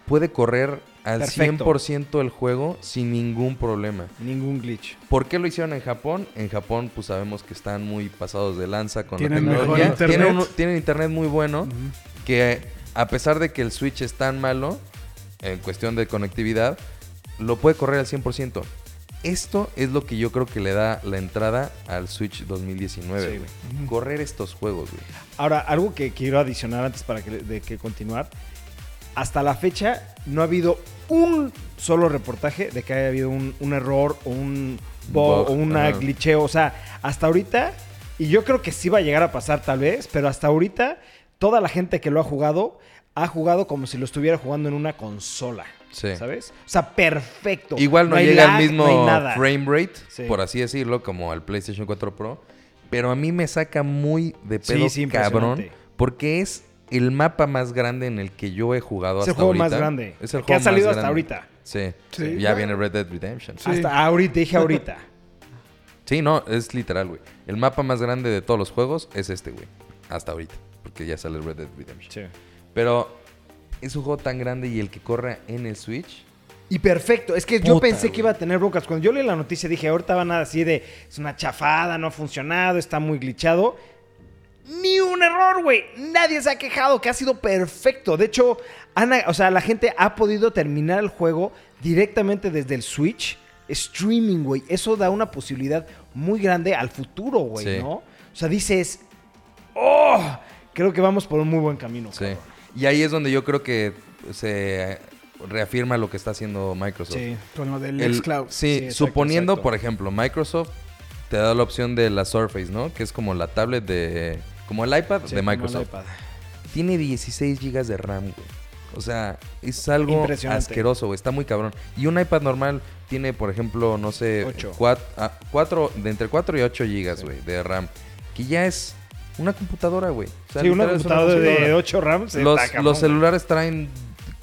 puede correr al Perfecto. 100% el juego sin ningún problema. Ningún glitch. ¿Por qué lo hicieron en Japón? En Japón, pues sabemos que están muy pasados de lanza con Tienen la mejor tecnología. internet. Tienen, un- tienen internet muy bueno que a pesar de que el Switch es tan malo en cuestión de conectividad, lo puede correr al 100%. Esto es lo que yo creo que le da la entrada al Switch 2019. Sí, güey. Ujú. Correr estos juegos, güey. Ahora, algo que quiero adicionar antes para que, de que continuar. Hasta la fecha no ha habido un solo reportaje de que haya habido un, un error o un bug o una ajá. glitcheo. O sea, hasta ahorita, y yo creo que sí va a llegar a pasar tal vez, pero hasta ahorita toda la gente que lo ha jugado ha jugado como si lo estuviera jugando en una consola. Sí. ¿Sabes? O sea, perfecto. Igual no, llega lag, al mismo no frame rate, Sí. por así decirlo, como al PlayStation 4 Pro. Pero a mí me saca muy de pedo sí, cabrón. Porque es el mapa más grande en el que yo he jugado Es el hasta juego ahorita. más grande. Es el que juego ha salido más hasta ahorita. Sí. Sí. Ya viene Red Dead Redemption. Sí. Hasta ahorita, dije ahorita. Sí, no, es literal, güey. El mapa más grande de todos los juegos es este, güey. Hasta ahorita. Porque ya sale Red Dead Redemption. Sí. Pero es un juego tan grande y el que corre en el Switch. Y perfecto, es que yo pensé que iba a tener broncas. Cuando yo leí la noticia dije, ahorita van a decir de, es una chafada, no ha funcionado, está muy glitchado. Ni un error, güey. Nadie se ha quejado, que ha sido perfecto. De hecho, Ana, o sea, la gente ha podido terminar el juego directamente desde el Switch. Streaming, güey. Eso da una posibilidad muy grande al futuro, güey, Sí. ¿no? O sea, dices, oh, creo que vamos por un muy buen camino. Sí. cabrón". Y ahí es donde yo creo que se reafirma lo que está haciendo Microsoft. Sí. Con lo del El- xCloud. Sí, Sí, exacto, suponiendo, exacto. por ejemplo, Microsoft te da la opción de la Surface, ¿no? Que es como la tablet de... Como el iPad Sí, de como el Microsoft. iPad. Tiene 16 GB de RAM, güey. O sea, es algo asqueroso, güey. Está muy cabrón. Y un iPad normal tiene, por ejemplo, no sé, Ocho. 4, de entre 4 y 8 GB, Sí. güey, de RAM. Que ya es una computadora, güey. O sea, sí, una computadora de computadora. 8 RAMs. Los, los celulares traen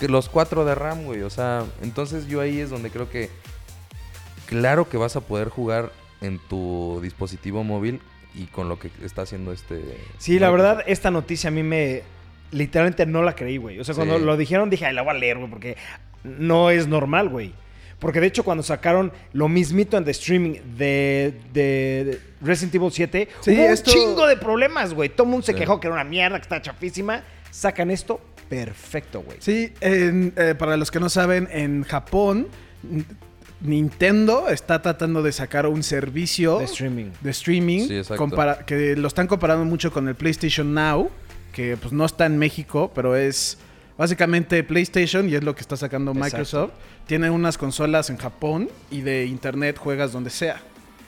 los 4 de RAM, güey. O sea, entonces yo ahí es donde creo que claro que vas a poder jugar en tu dispositivo móvil y con lo que está haciendo este... Sí, la verdad, esta noticia a mí me. Literalmente no la creí, güey. O sea, cuando Sí. lo dijeron dije, ay, la voy a leer, güey, porque no es normal, güey. Porque de hecho, cuando sacaron lo mismito en the streaming de, de Resident Evil 7, Sí, hubo esto- un chingo de problemas, güey. Todo el mundo se Sí. quejó que era una mierda, que está chafísima. Sacan esto, perfecto, güey. Sí, en- eh, para los que no saben, en Japón, Nintendo está tratando de sacar un servicio De streaming. de streaming Sí, exacto. compara- que lo están comparando mucho con el PlayStation Now, que pues no está en México, pero es básicamente PlayStation y es lo que está sacando Exacto. Microsoft. Tiene unas consolas en Japón y de internet juegas donde sea.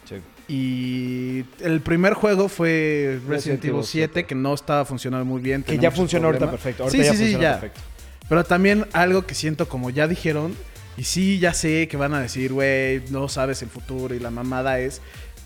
Sí. Y el primer juego fue Resident, Resident Evil Evil 7, 7, que no estaba funcionando muy bien. Que ya muchos funciona ahorita perfecto. Ahorita sí, ya sí, sí, funciona ya. perfecto. Pero también algo que siento como ya dijeron, y sí, ya sé que van a decir, güey, no sabes el futuro y la mamada es,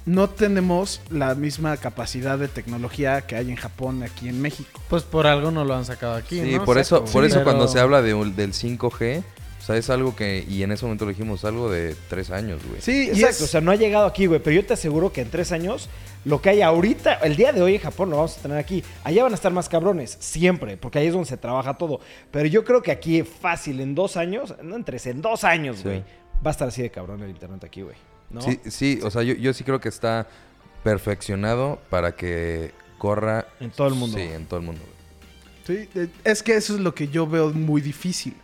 no tenemos la misma capacidad de tecnología que hay en Japón aquí en México. Pues por algo no lo han sacado aquí, Sí, ¿no? por eso, por Sí, eso pero- cuando se habla de un- del 5G, o sea, es algo que, y en ese momento lo dijimos, algo de tres años, güey. Sí, Exacto, es- o sea, no ha llegado aquí, güey, pero yo te aseguro que en tres años, lo que hay ahorita, el día de hoy en Japón lo vamos a tener aquí. Allá van a estar más cabrones, siempre, porque ahí es donde se trabaja todo. Pero yo creo que aquí fácil, en dos años, no en tres, en dos años, Sí. güey, va a estar así de cabrón el internet aquí, güey. ¿No? Sí, sí, o sea, yo, yo sí creo que está perfeccionado para que corra... En todo el mundo. Sí, en todo el mundo. güey. sí, es que eso es lo que yo veo muy difícil.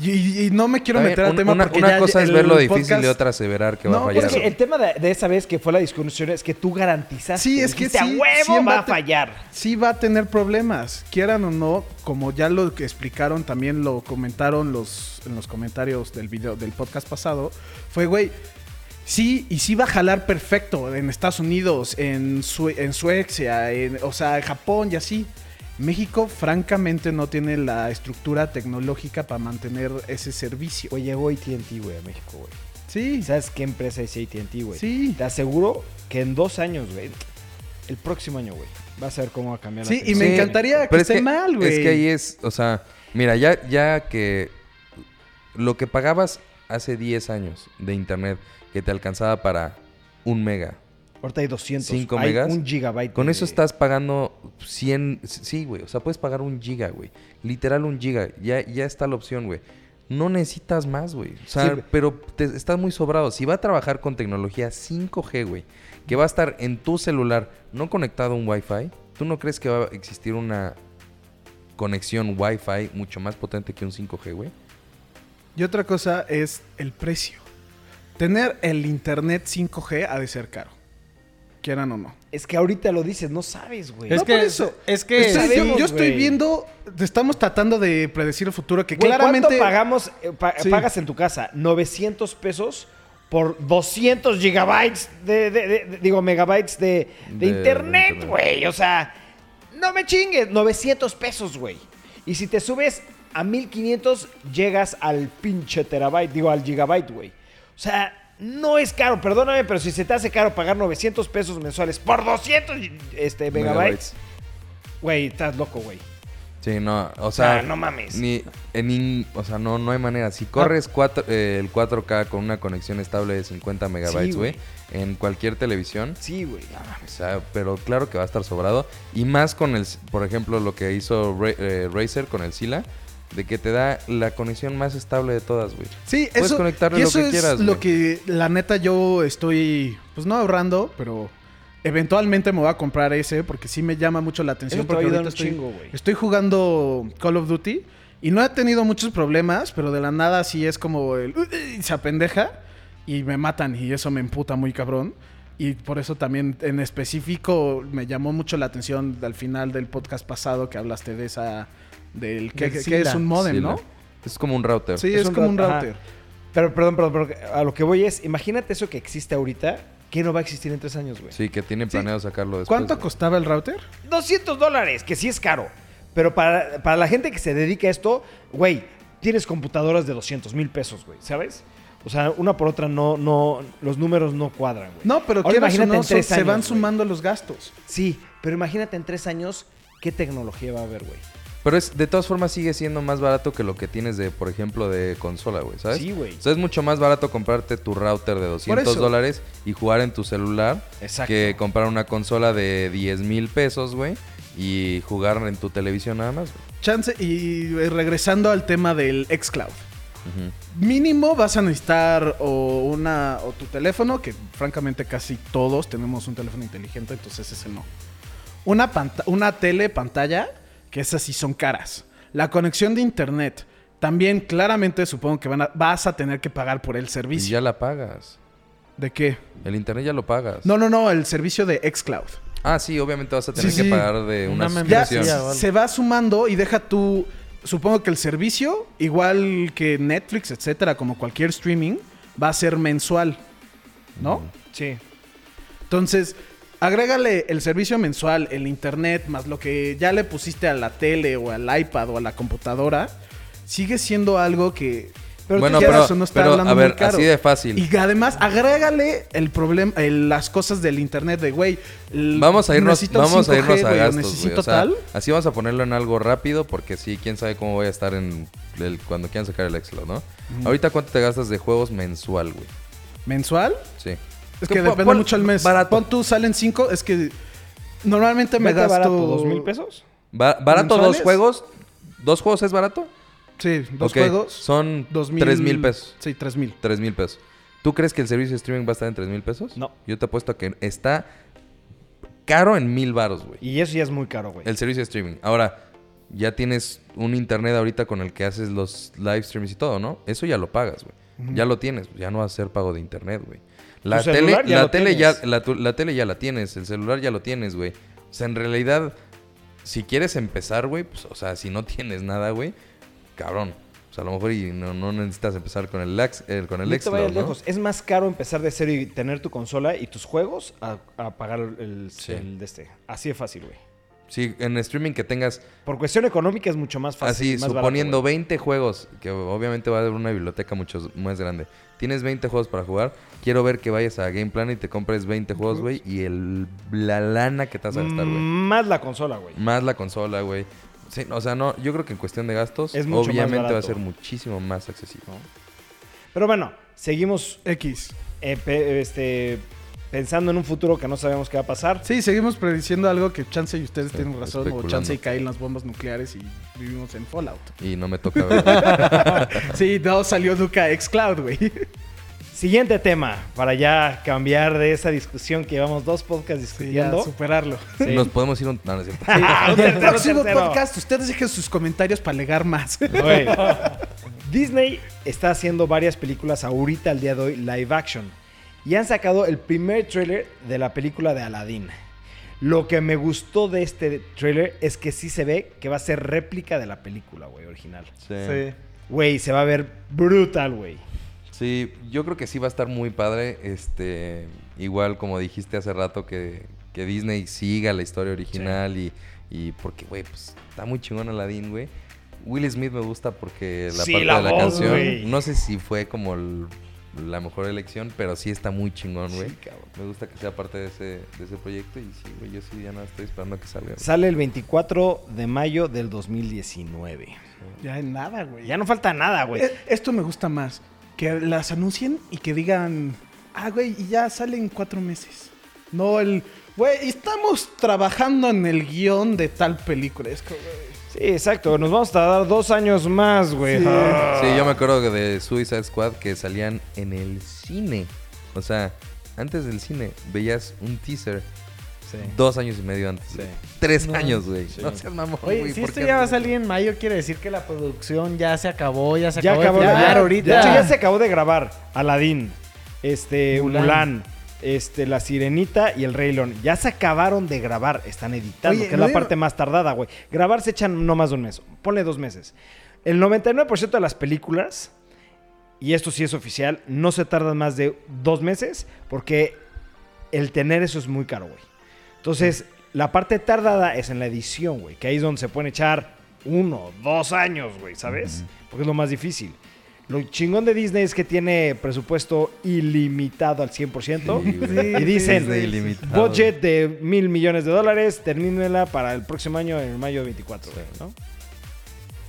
Y, y- y no me quiero meter bien, al un- tema una, porque una ya cosa es el verlo difícil podcast- y otra aseverar que va No, a Es fallar. que el tema de, de esa vez que fue la discusión es que tú garantizaste. Sí, es que sí, a huevo va a fallar. sí va a tener problemas, quieran o no, como ya lo que explicaron, también lo comentaron los, en los comentarios del video del podcast pasado, fue, güey, sí, y sí va a jalar perfecto en Estados Unidos, en, Sue- en Suecia, en, o sea, en Japón y así. México, francamente, no tiene la estructura tecnológica para mantener ese servicio. Güey, llegó AT&T, güey, a México, güey. Sí, ¿Sabes qué empresa es AT&T, güey? sí. Te aseguro que en dos años, güey, el próximo año, güey, vas a ver cómo va a cambiar la Sí, y me encantaría que Pero es esté mal, güey. Es que ahí es, o sea, mira, ya, ya que lo que pagabas hace 10 años de internet que te alcanzaba para un mega, Ahorita hay 200. Cinco hay megas. un gigabyte. con de- eso estás pagando 100, sí, güey, o sea, puedes pagar un giga, güey, literal un giga, ya, ya está la opción, güey. No necesitas más, güey. O sea, Sí, pero te, estás muy sobrado. Si va a trabajar con tecnología 5G, güey, que va a estar en tu celular, no conectado a un Wi-Fi, ¿tú no crees que va a existir una conexión Wi-Fi mucho más potente que un 5G, güey? Y otra cosa es el precio. Tener el internet 5G ha de ser caro. Quieran o no. Es que ahorita lo dices, no sabes, güey. Es No, que, por eso. es que Estoy- sabemos, yo, yo estoy güey. viendo, estamos tratando de predecir el futuro que Güey, claramente... ¿Cuánto pagamos, eh, pa- Sí. pagas en tu casa? 900 pesos por 200 gigabytes de, de- de- de- digo, megabytes de, de De- de internet, internet. güey. O sea, no me chingues, 900 pesos, güey. Y si te subes a 1500, llegas al pinche terabyte, digo, al gigabyte, güey. O sea, no es caro, perdóname, pero si se te hace caro pagar 900 pesos mensuales por 200 este, megabytes, güey, estás loco, güey. Sí, no, o O sea, no mames. ni, en o sea, no, no hay manera. Si corres cuatro- eh, el 4K con una conexión estable de 50 megabytes, güey. güey, en cualquier televisión, Sí, güey. o sea, pero claro que va a estar sobrado. Y más con el, por ejemplo, lo que hizo Ra- eh, Razer con el Sila, de que te da la conexión más estable de todas, güey. Sí, Puedes eso, conectarle y lo eso que es quieras, lo güey. que la neta yo estoy, pues no ahorrando, pero eventualmente me voy a comprar ese porque sí me llama mucho la atención. Eso te va a porque ayudar ahorita un estoy, chingo, güey. estoy jugando Call of Duty y no he tenido muchos problemas, pero de la nada sí es como el "Uy", se apendeja y me matan y eso me emputa muy cabrón. Y por eso también en específico me llamó mucho la atención al final del podcast pasado que hablaste de esa del que, es un modem, Sila. ¿no? Es como un router. Sí, es, un como un router, ajá. Pero, perdón, perdón, pero a lo que voy es, imagínate eso que existe ahorita, que no va a existir en tres años, güey. Sí, que tienen Sí. planeado sacarlo después. ¿Cuánto güey. costaba el router? 200 dólares, que sí es caro. Pero para, para la gente que se dedica a esto, güey, tienes computadoras de 200 mil pesos, güey, ¿sabes? O sea, una por otra no, no, los números no cuadran, güey. No, pero Ahora imagínate no, en tres se años, van güey. sumando los gastos. Sí, pero imagínate en tres años qué tecnología va a haber, güey. Pero es, de todas formas sigue siendo más barato que lo que tienes de, por ejemplo, de consola, güey, ¿sabes? Sí, güey. O sea, es mucho más barato comprarte tu router de 200 eso. dólares y jugar en tu celular Exacto. que comprar una consola de 10 mil pesos, güey, y jugar en tu televisión nada más, güey. Chance, y regresando al tema del xCloud. Mínimo vas a necesitar o una o tu teléfono, que francamente casi todos tenemos un teléfono inteligente, entonces ese no. Una, una tele pantalla, que esas sí son caras. La conexión de internet, también claramente supongo que van a- vas a tener que pagar por el Y servicio. ya la pagas. ¿De qué? El internet ya lo pagas. No, no, no, el servicio de xCloud. Ah, sí, obviamente vas a tener Sí, que sí. pagar de una, Una Ya algo. se va sumando y deja tú. Supongo que el servicio, igual que Netflix, etcétera, como cualquier streaming, va a ser mensual. ¿no? Sí. Entonces, agrégale el servicio mensual, el internet, más lo que ya le pusiste a la tele o al iPad o a la computadora, sigue siendo algo que. Pero bueno, tú pero, quieras o no está pero hablando a muy ver, caro. así de fácil. Y además, agrégale el problema, el- las cosas del internet de, güey. el- Vamos a irnos, vamos a 5G, irnos a güey, o gastos, güey. Necesito O sea, tal. así vamos a ponerlo en algo rápido porque sí, quién sabe cómo voy a estar en el- cuando quieran sacar el Excel, ¿no? Ahorita cuánto te gastas de juegos mensual, güey. ¿Mensual? Sí. Es Que depende pon- mucho el mes. barato. Pon tú, salen cinco. Es que normalmente me gasto. barato, ¿dos mil pesos? Ba- ¿Barato ¿Mensuales? dos juegos? ¿Dos juegos es barato? Sí, dos juegos. Son Dos mil. tres mil pesos. Sí, tres mil. Tres mil pesos. ¿Tú crees que el servicio de streaming va a estar en tres mil pesos? No. Yo te apuesto a que está caro en mil varos, güey. Y eso ya es muy caro, güey. El servicio de streaming. Ahora, ya tienes un internet ahorita con el que haces los live streams y todo, ¿no? Eso ya lo pagas, güey. Ya lo tienes. Ya no va a ser pago de internet, güey. La tele, ya la tele ya, tienes. la, tu- la tele ya la tienes, el celular ya lo tienes, güey. O sea, en realidad, si quieres empezar, güey, pues, o sea, si no tienes nada, güey, cabrón. O sea, a lo mejor y no, no necesitas empezar con el, lax- eh, con el no te Xcloud, vayas ¿no? lejos. Es más caro empezar de cero y tener tu consola y tus juegos a, a pagar el, Sí. el de este. Así de fácil, güey. Sí, en streaming que tengas Por cuestión económica es mucho más fácil. Así, más barato, suponiendo güey. 20 juegos, que obviamente va a haber una biblioteca mucho más grande. Tienes 20 juegos para jugar. Quiero ver que vayas a Game Plan y te compres 20 juegos, güey. Y el, la lana que te vas a gastar, güey. Más la consola, güey. Más la consola, güey. Sí, o sea, no, yo creo que en cuestión de gastos, Es mucho más obviamente va a barato. ser muchísimo más accesible. Pero bueno, seguimos X. eh, pe- este, pensando en un futuro que no sabemos qué va a pasar. Sí, seguimos prediciendo algo que Chance y ustedes Sí, tienen razón. O. Chance y caen las bombas nucleares y vivimos en Fallout. Y no me toca ver. sí, no salió Duca Xcloud, güey. Siguiente tema, para ya cambiar de esa discusión que llevamos dos podcasts Sí, ya, discutiendo. superarlo. Sí. Nos podemos ir un... No, no es cierto. Un En el próximo podcast, ustedes dejen sus comentarios para alegar más. Disney está haciendo varias películas ahorita al día de hoy live action. Y han sacado el primer tráiler de la película de Aladdin. Lo que me gustó de este tráiler es que sí se ve que va a ser réplica de la película, güey, original. Sí. Güey, se va a ver brutal, güey. Sí, yo creo que sí va a estar muy padre. Este, igual como dijiste hace rato que, que Disney siga la historia original y, y porque, güey, pues está muy chingón Aladdin, güey. Will Smith me gusta porque la Sí, parte la de la voz, canción, no sé si fue como el- la mejor elección, pero sí está muy chingón, güey. Sí, cabrón. me gusta que sea parte de ese, de ese proyecto y sí, güey, yo sí ya nada estoy esperando a que salga. Sale el 24 de mayo del 2019. ya en nada, güey. Ya no falta nada, güey. Eh, Esto me gusta más. Que las anuncien y que digan, ah, güey, y ya salen cuatro meses. No el, güey, estamos trabajando en el guion de tal película. Es que, güey. Sí, exacto. Nos vamos a tardar dos años más, güey. Sí. Ah. Sí, yo me acuerdo de Suicide Squad que salían en el cine. O sea, antes del cine veías un teaser Sí. dos años y medio antes. Sí. Tres No, años, güey. sí. No seas mamón, Oye, güey, si ¿por esto ya va a salir en mayo, quiere decir que la producción ya se acabó, ya se Ya acabó, acabó de ya, ahorita. De hecho, ya se acabó de grabar Aladdin, este, Mulan. Mulan, este, La Sirenita y El Rey León. Ya se acabaron de grabar, están editando, Oye, que es la digo- parte más tardada, güey. Grabar se echan no más de un mes, ponle dos meses. El 99% de las películas, y esto sí es oficial, no se tardan más de dos meses porque el tener eso es muy caro, güey. Entonces, la parte tardada es en la edición, güey, que ahí es donde se pueden echar uno, dos años, güey, ¿sabes? Porque es lo más difícil. Lo chingón de Disney es que tiene presupuesto ilimitado al 100%. Sí, güey. y dicen, budget de mil millones de dólares, termínenla para el próximo año, en mayo 24, güey, ¿no?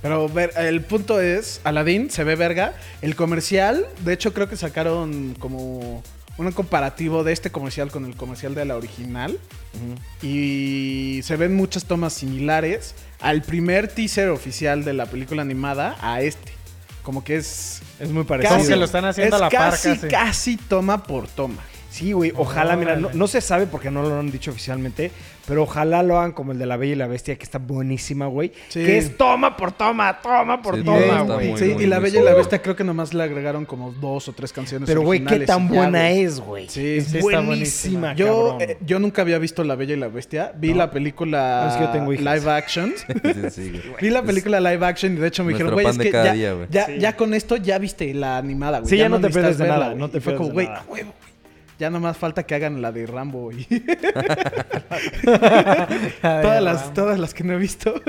Pero ver, el punto es, Aladdin se ve verga. El comercial, de hecho creo que sacaron como un comparativo de este comercial con el comercial de la original. Y se ven muchas tomas similares al primer teaser oficial de la película animada a este. Como que es Es muy Como parecido. que lo están haciendo es a la par casi. casi toma por toma. Sí, güey, ojalá, mira, no, no se sabe porque no lo han dicho oficialmente, pero ojalá lo hagan como el de la Bella y la Bestia, que está buenísima, güey. Sí. Que es toma por toma, toma por Sí, toma, güey. muy, sí, muy, y La muy Bella y la. Bestia creo que nomás le agregaron como dos o tres canciones Pero, güey, qué tan ya, buena es, güey. Sí, es sí está buenísima, buenísima. Yo, eh, yo nunca había visto La Bella y la Bestia. Vi No. la película Es que yo tengo hijas. live action. Sí, sí, güey. Vi la película live action y de hecho me dijeron, güey, es que ya, día, ya, Sí. ya con esto ya viste la animada, güey. Sí, ya no te pierdes de nada, no te fue como, güey, a huevo, güey. Ya nomás falta que hagan la de Rambo y todas las, Ram. todas las que no he visto.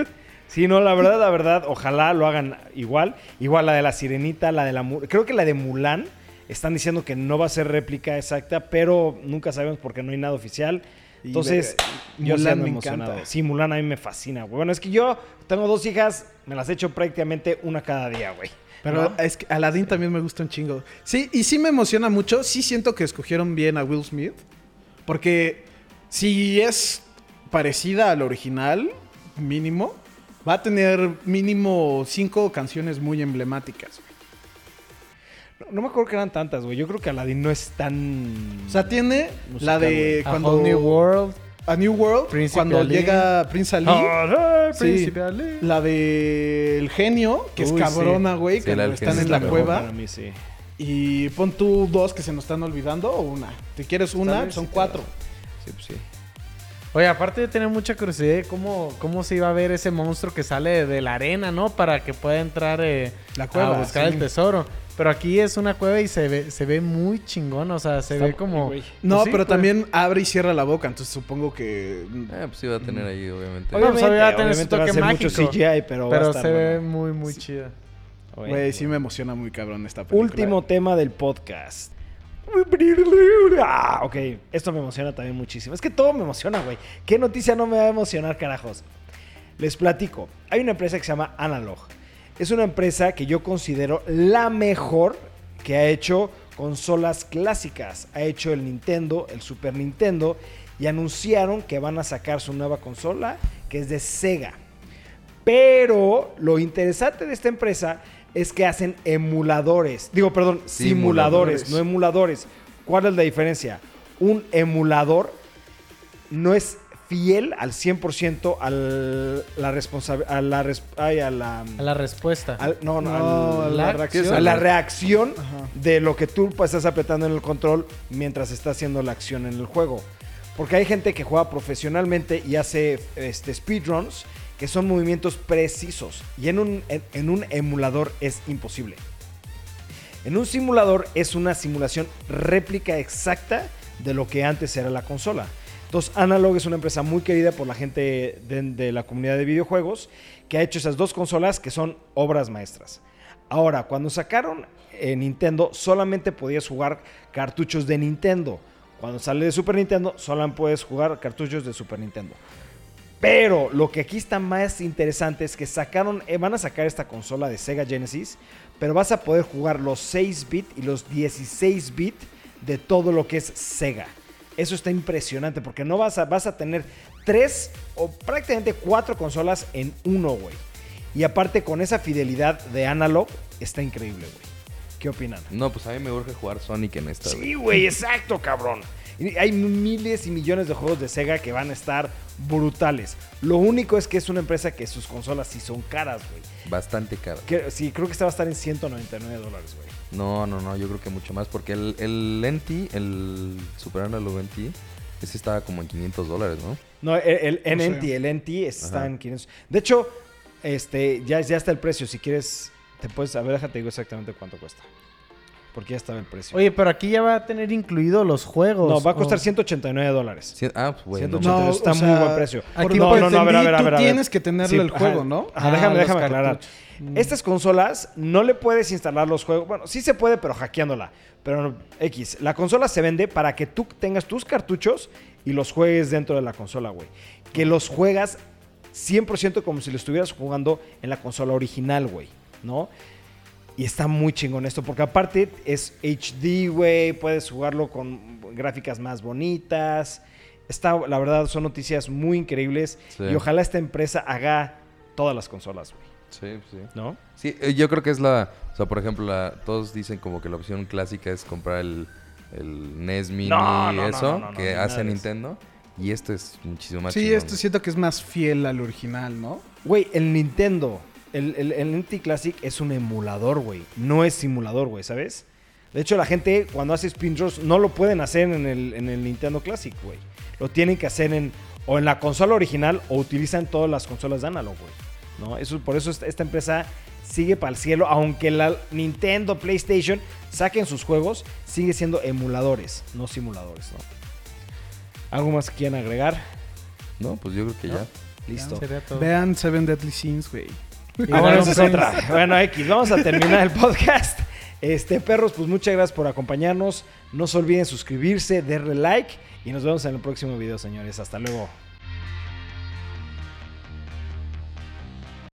Sí, no, la verdad, la verdad, ojalá lo hagan igual. Igual la de la Sirenita, la de la... Creo que la de Mulan, están diciendo que no va a ser réplica exacta, pero nunca sabemos porque no hay nada oficial. Entonces, yo Mulan me emocionado. encanta. Sí, Mulan a mí me fascina, güey. Bueno, es que yo tengo dos hijas, me las echo prácticamente una cada día, güey. Pero ¿No? es que Aladdin también me gusta un chingo. Sí, y sí me emociona mucho. Sí siento que escogieron bien a Will Smith. Porque si es parecida al original, mínimo, va a tener mínimo cinco canciones muy emblemáticas. No, no me acuerdo que eran tantas, güey. Yo creo que Aladdin no es tan... O sea, tiene Musical, la de A cuando... Whole New World. A New World, Príncipe cuando Ali. llega Prince Ali. Sí. Príncipe Ali. La de El Genio, que Uy, es cabrona, güey, Sí, que del están en la cueva. Para mí, sí. Y pon tú dos que se nos están olvidando o una. Si quieres una, son sí, cuatro. Sí, pues sí. Oye, aparte de tener mucha curiosidad de cómo, cómo se iba a ver ese monstruo que sale de la arena, ¿no? Para que pueda entrar eh, La cueva, a buscar sí. el tesoro. Pero aquí es una cueva y se ve, se ve muy chingón, o sea, se Está- ve como... No, Pues sí, pero pues. también abre y cierra la boca, entonces supongo que... Eh, pues sí va a tener ahí, obviamente. Oye, pues, Obviamente, va a tener su obviamente va a toque ser mucho mágico, CGI, pero, va a pero estar se ve bueno. muy, muy chido. Güey, sí me emociona muy cabrón esta película. Último tema del podcast. Ah, ok, esto me emociona también muchísimo. Es que todo me emociona, güey. ¿Qué noticia no me va a emocionar, carajos? Les platico. Hay una empresa que se llama Analog. Es una empresa que yo considero la mejor que ha hecho consolas clásicas. Ha hecho el Nintendo, el Super Nintendo y anunciaron que van a sacar su nueva consola que es de Sega. Pero lo interesante de esta empresa es que hacen emuladores. Digo, perdón, simuladores, Simuladores. no emuladores. ¿Cuál es la diferencia? Un emulador no es fiel al 100% al, la responsabi- a la, res- ay, a la... A la respuesta. al- no, no, No, al- la la, reacción. a la reacción Ajá. de lo que tú pues, estás apretando en el control mientras está haciendo la acción en el juego. Porque hay gente que juega profesionalmente y hace este, speedruns que son movimientos precisos. Y en un, en- en un emulador es imposible. En un simulador es una simulación réplica exacta de lo que antes era la consola. Analog es una empresa muy querida por la gente de, de la comunidad de videojuegos que ha hecho esas dos consolas que son obras maestras. Ahora, cuando sacaron eh, Nintendo, solamente podías jugar cartuchos de Nintendo. Cuando sale de Super Nintendo, solo puedes jugar cartuchos de Super Nintendo. Pero lo que aquí está más interesante es que sacaron, eh, van a sacar esta consola de Sega Genesis, pero vas a poder jugar los 6 bit y los 16 bit de todo lo que es Sega. Eso está impresionante porque no vas a, vas a tener tres o prácticamente cuatro consolas en uno, güey. Y aparte con esa fidelidad de analog, está increíble, güey. ¿Qué opinan? No, pues a mí me urge jugar Sonic en esta. Sí, güey, exacto, cabrón. Hay miles y millones de juegos de Sega que van a estar brutales. Lo único es que es una empresa que sus consolas sí son caras, güey. Bastante. Que- Sí, creo que esta va a estar en 199 dólares, güey. No, no, no, yo creo que mucho más. Porque el, el NT, el Super Analog NT, ese estaba como en 500 dólares, ¿no? No, el, el No sé. NT, el NT está Ajá. en 500. De hecho, este, ya, ya está el precio. Si quieres, te puedes... A ver, déjate digo exactamente cuánto cuesta. Porque ya estaba el precio. Oye, pero aquí ya va a tener incluido los juegos. no, va a costar o- 189 dólares. Ah, pues bueno. 180. está o muy sea, buen precio. Aquí No, no, no, a ver, a ver, a tú ver, ver. tienes que tenerle Sí, el juego, ajá. ¿no? Ajá, Ah, déjame, aclarar. Mm. Estas consolas no le puedes instalar los juegos. Bueno, sí se puede, pero hackeándola. Pero no, X. La consola se vende para que tú tengas tus cartuchos y los juegues dentro de la consola, güey. Que los juegas 100% como si lo estuvieras jugando en la consola original, güey, ¿no? Y está muy chingón esto, porque aparte es HD, güey, puedes jugarlo con gráficas más bonitas. Está, la verdad, son noticias muy increíbles. Sí. Y ojalá esta empresa haga todas las consolas, güey, Sí, sí. ¿no? Sí, eh, yo creo que es la... O sea, por ejemplo, la- todos dicen como que la opción clásica es comprar el, el NES Mini No, y no, eso no, no, no, que hace. Nintendo. Y esto es muchísimo más Sí, chingón, güey. siento que es más fiel al original, ¿no? Güey, el Nintendo, el, el, el NT Classic es un emulador, güey. No es simulador, güey, ¿sabes? De hecho, la gente cuando hace spin draws no lo pueden hacer en el, en el Nintendo Classic, güey. Lo tienen que hacer en o en la consola original o utilizan todas las consolas de analog, güey. ¿No? Eso, por eso esta, esta empresa sigue para el cielo, aunque la Nintendo, PlayStation saquen sus juegos, sigue siendo emuladores, no simuladores, ¿no? ¿Algo más que quieran agregar? No, pues yo creo que ya. Listo. Vean Seven Deadly Sins, güey. Ah, bueno, esa es Friends. otra. Bueno, X, vamos a terminar el podcast. Este, perros, pues muchas gracias por acompañarnos. No se olviden suscribirse, darle like y nos vemos en el próximo video, señores. Hasta luego.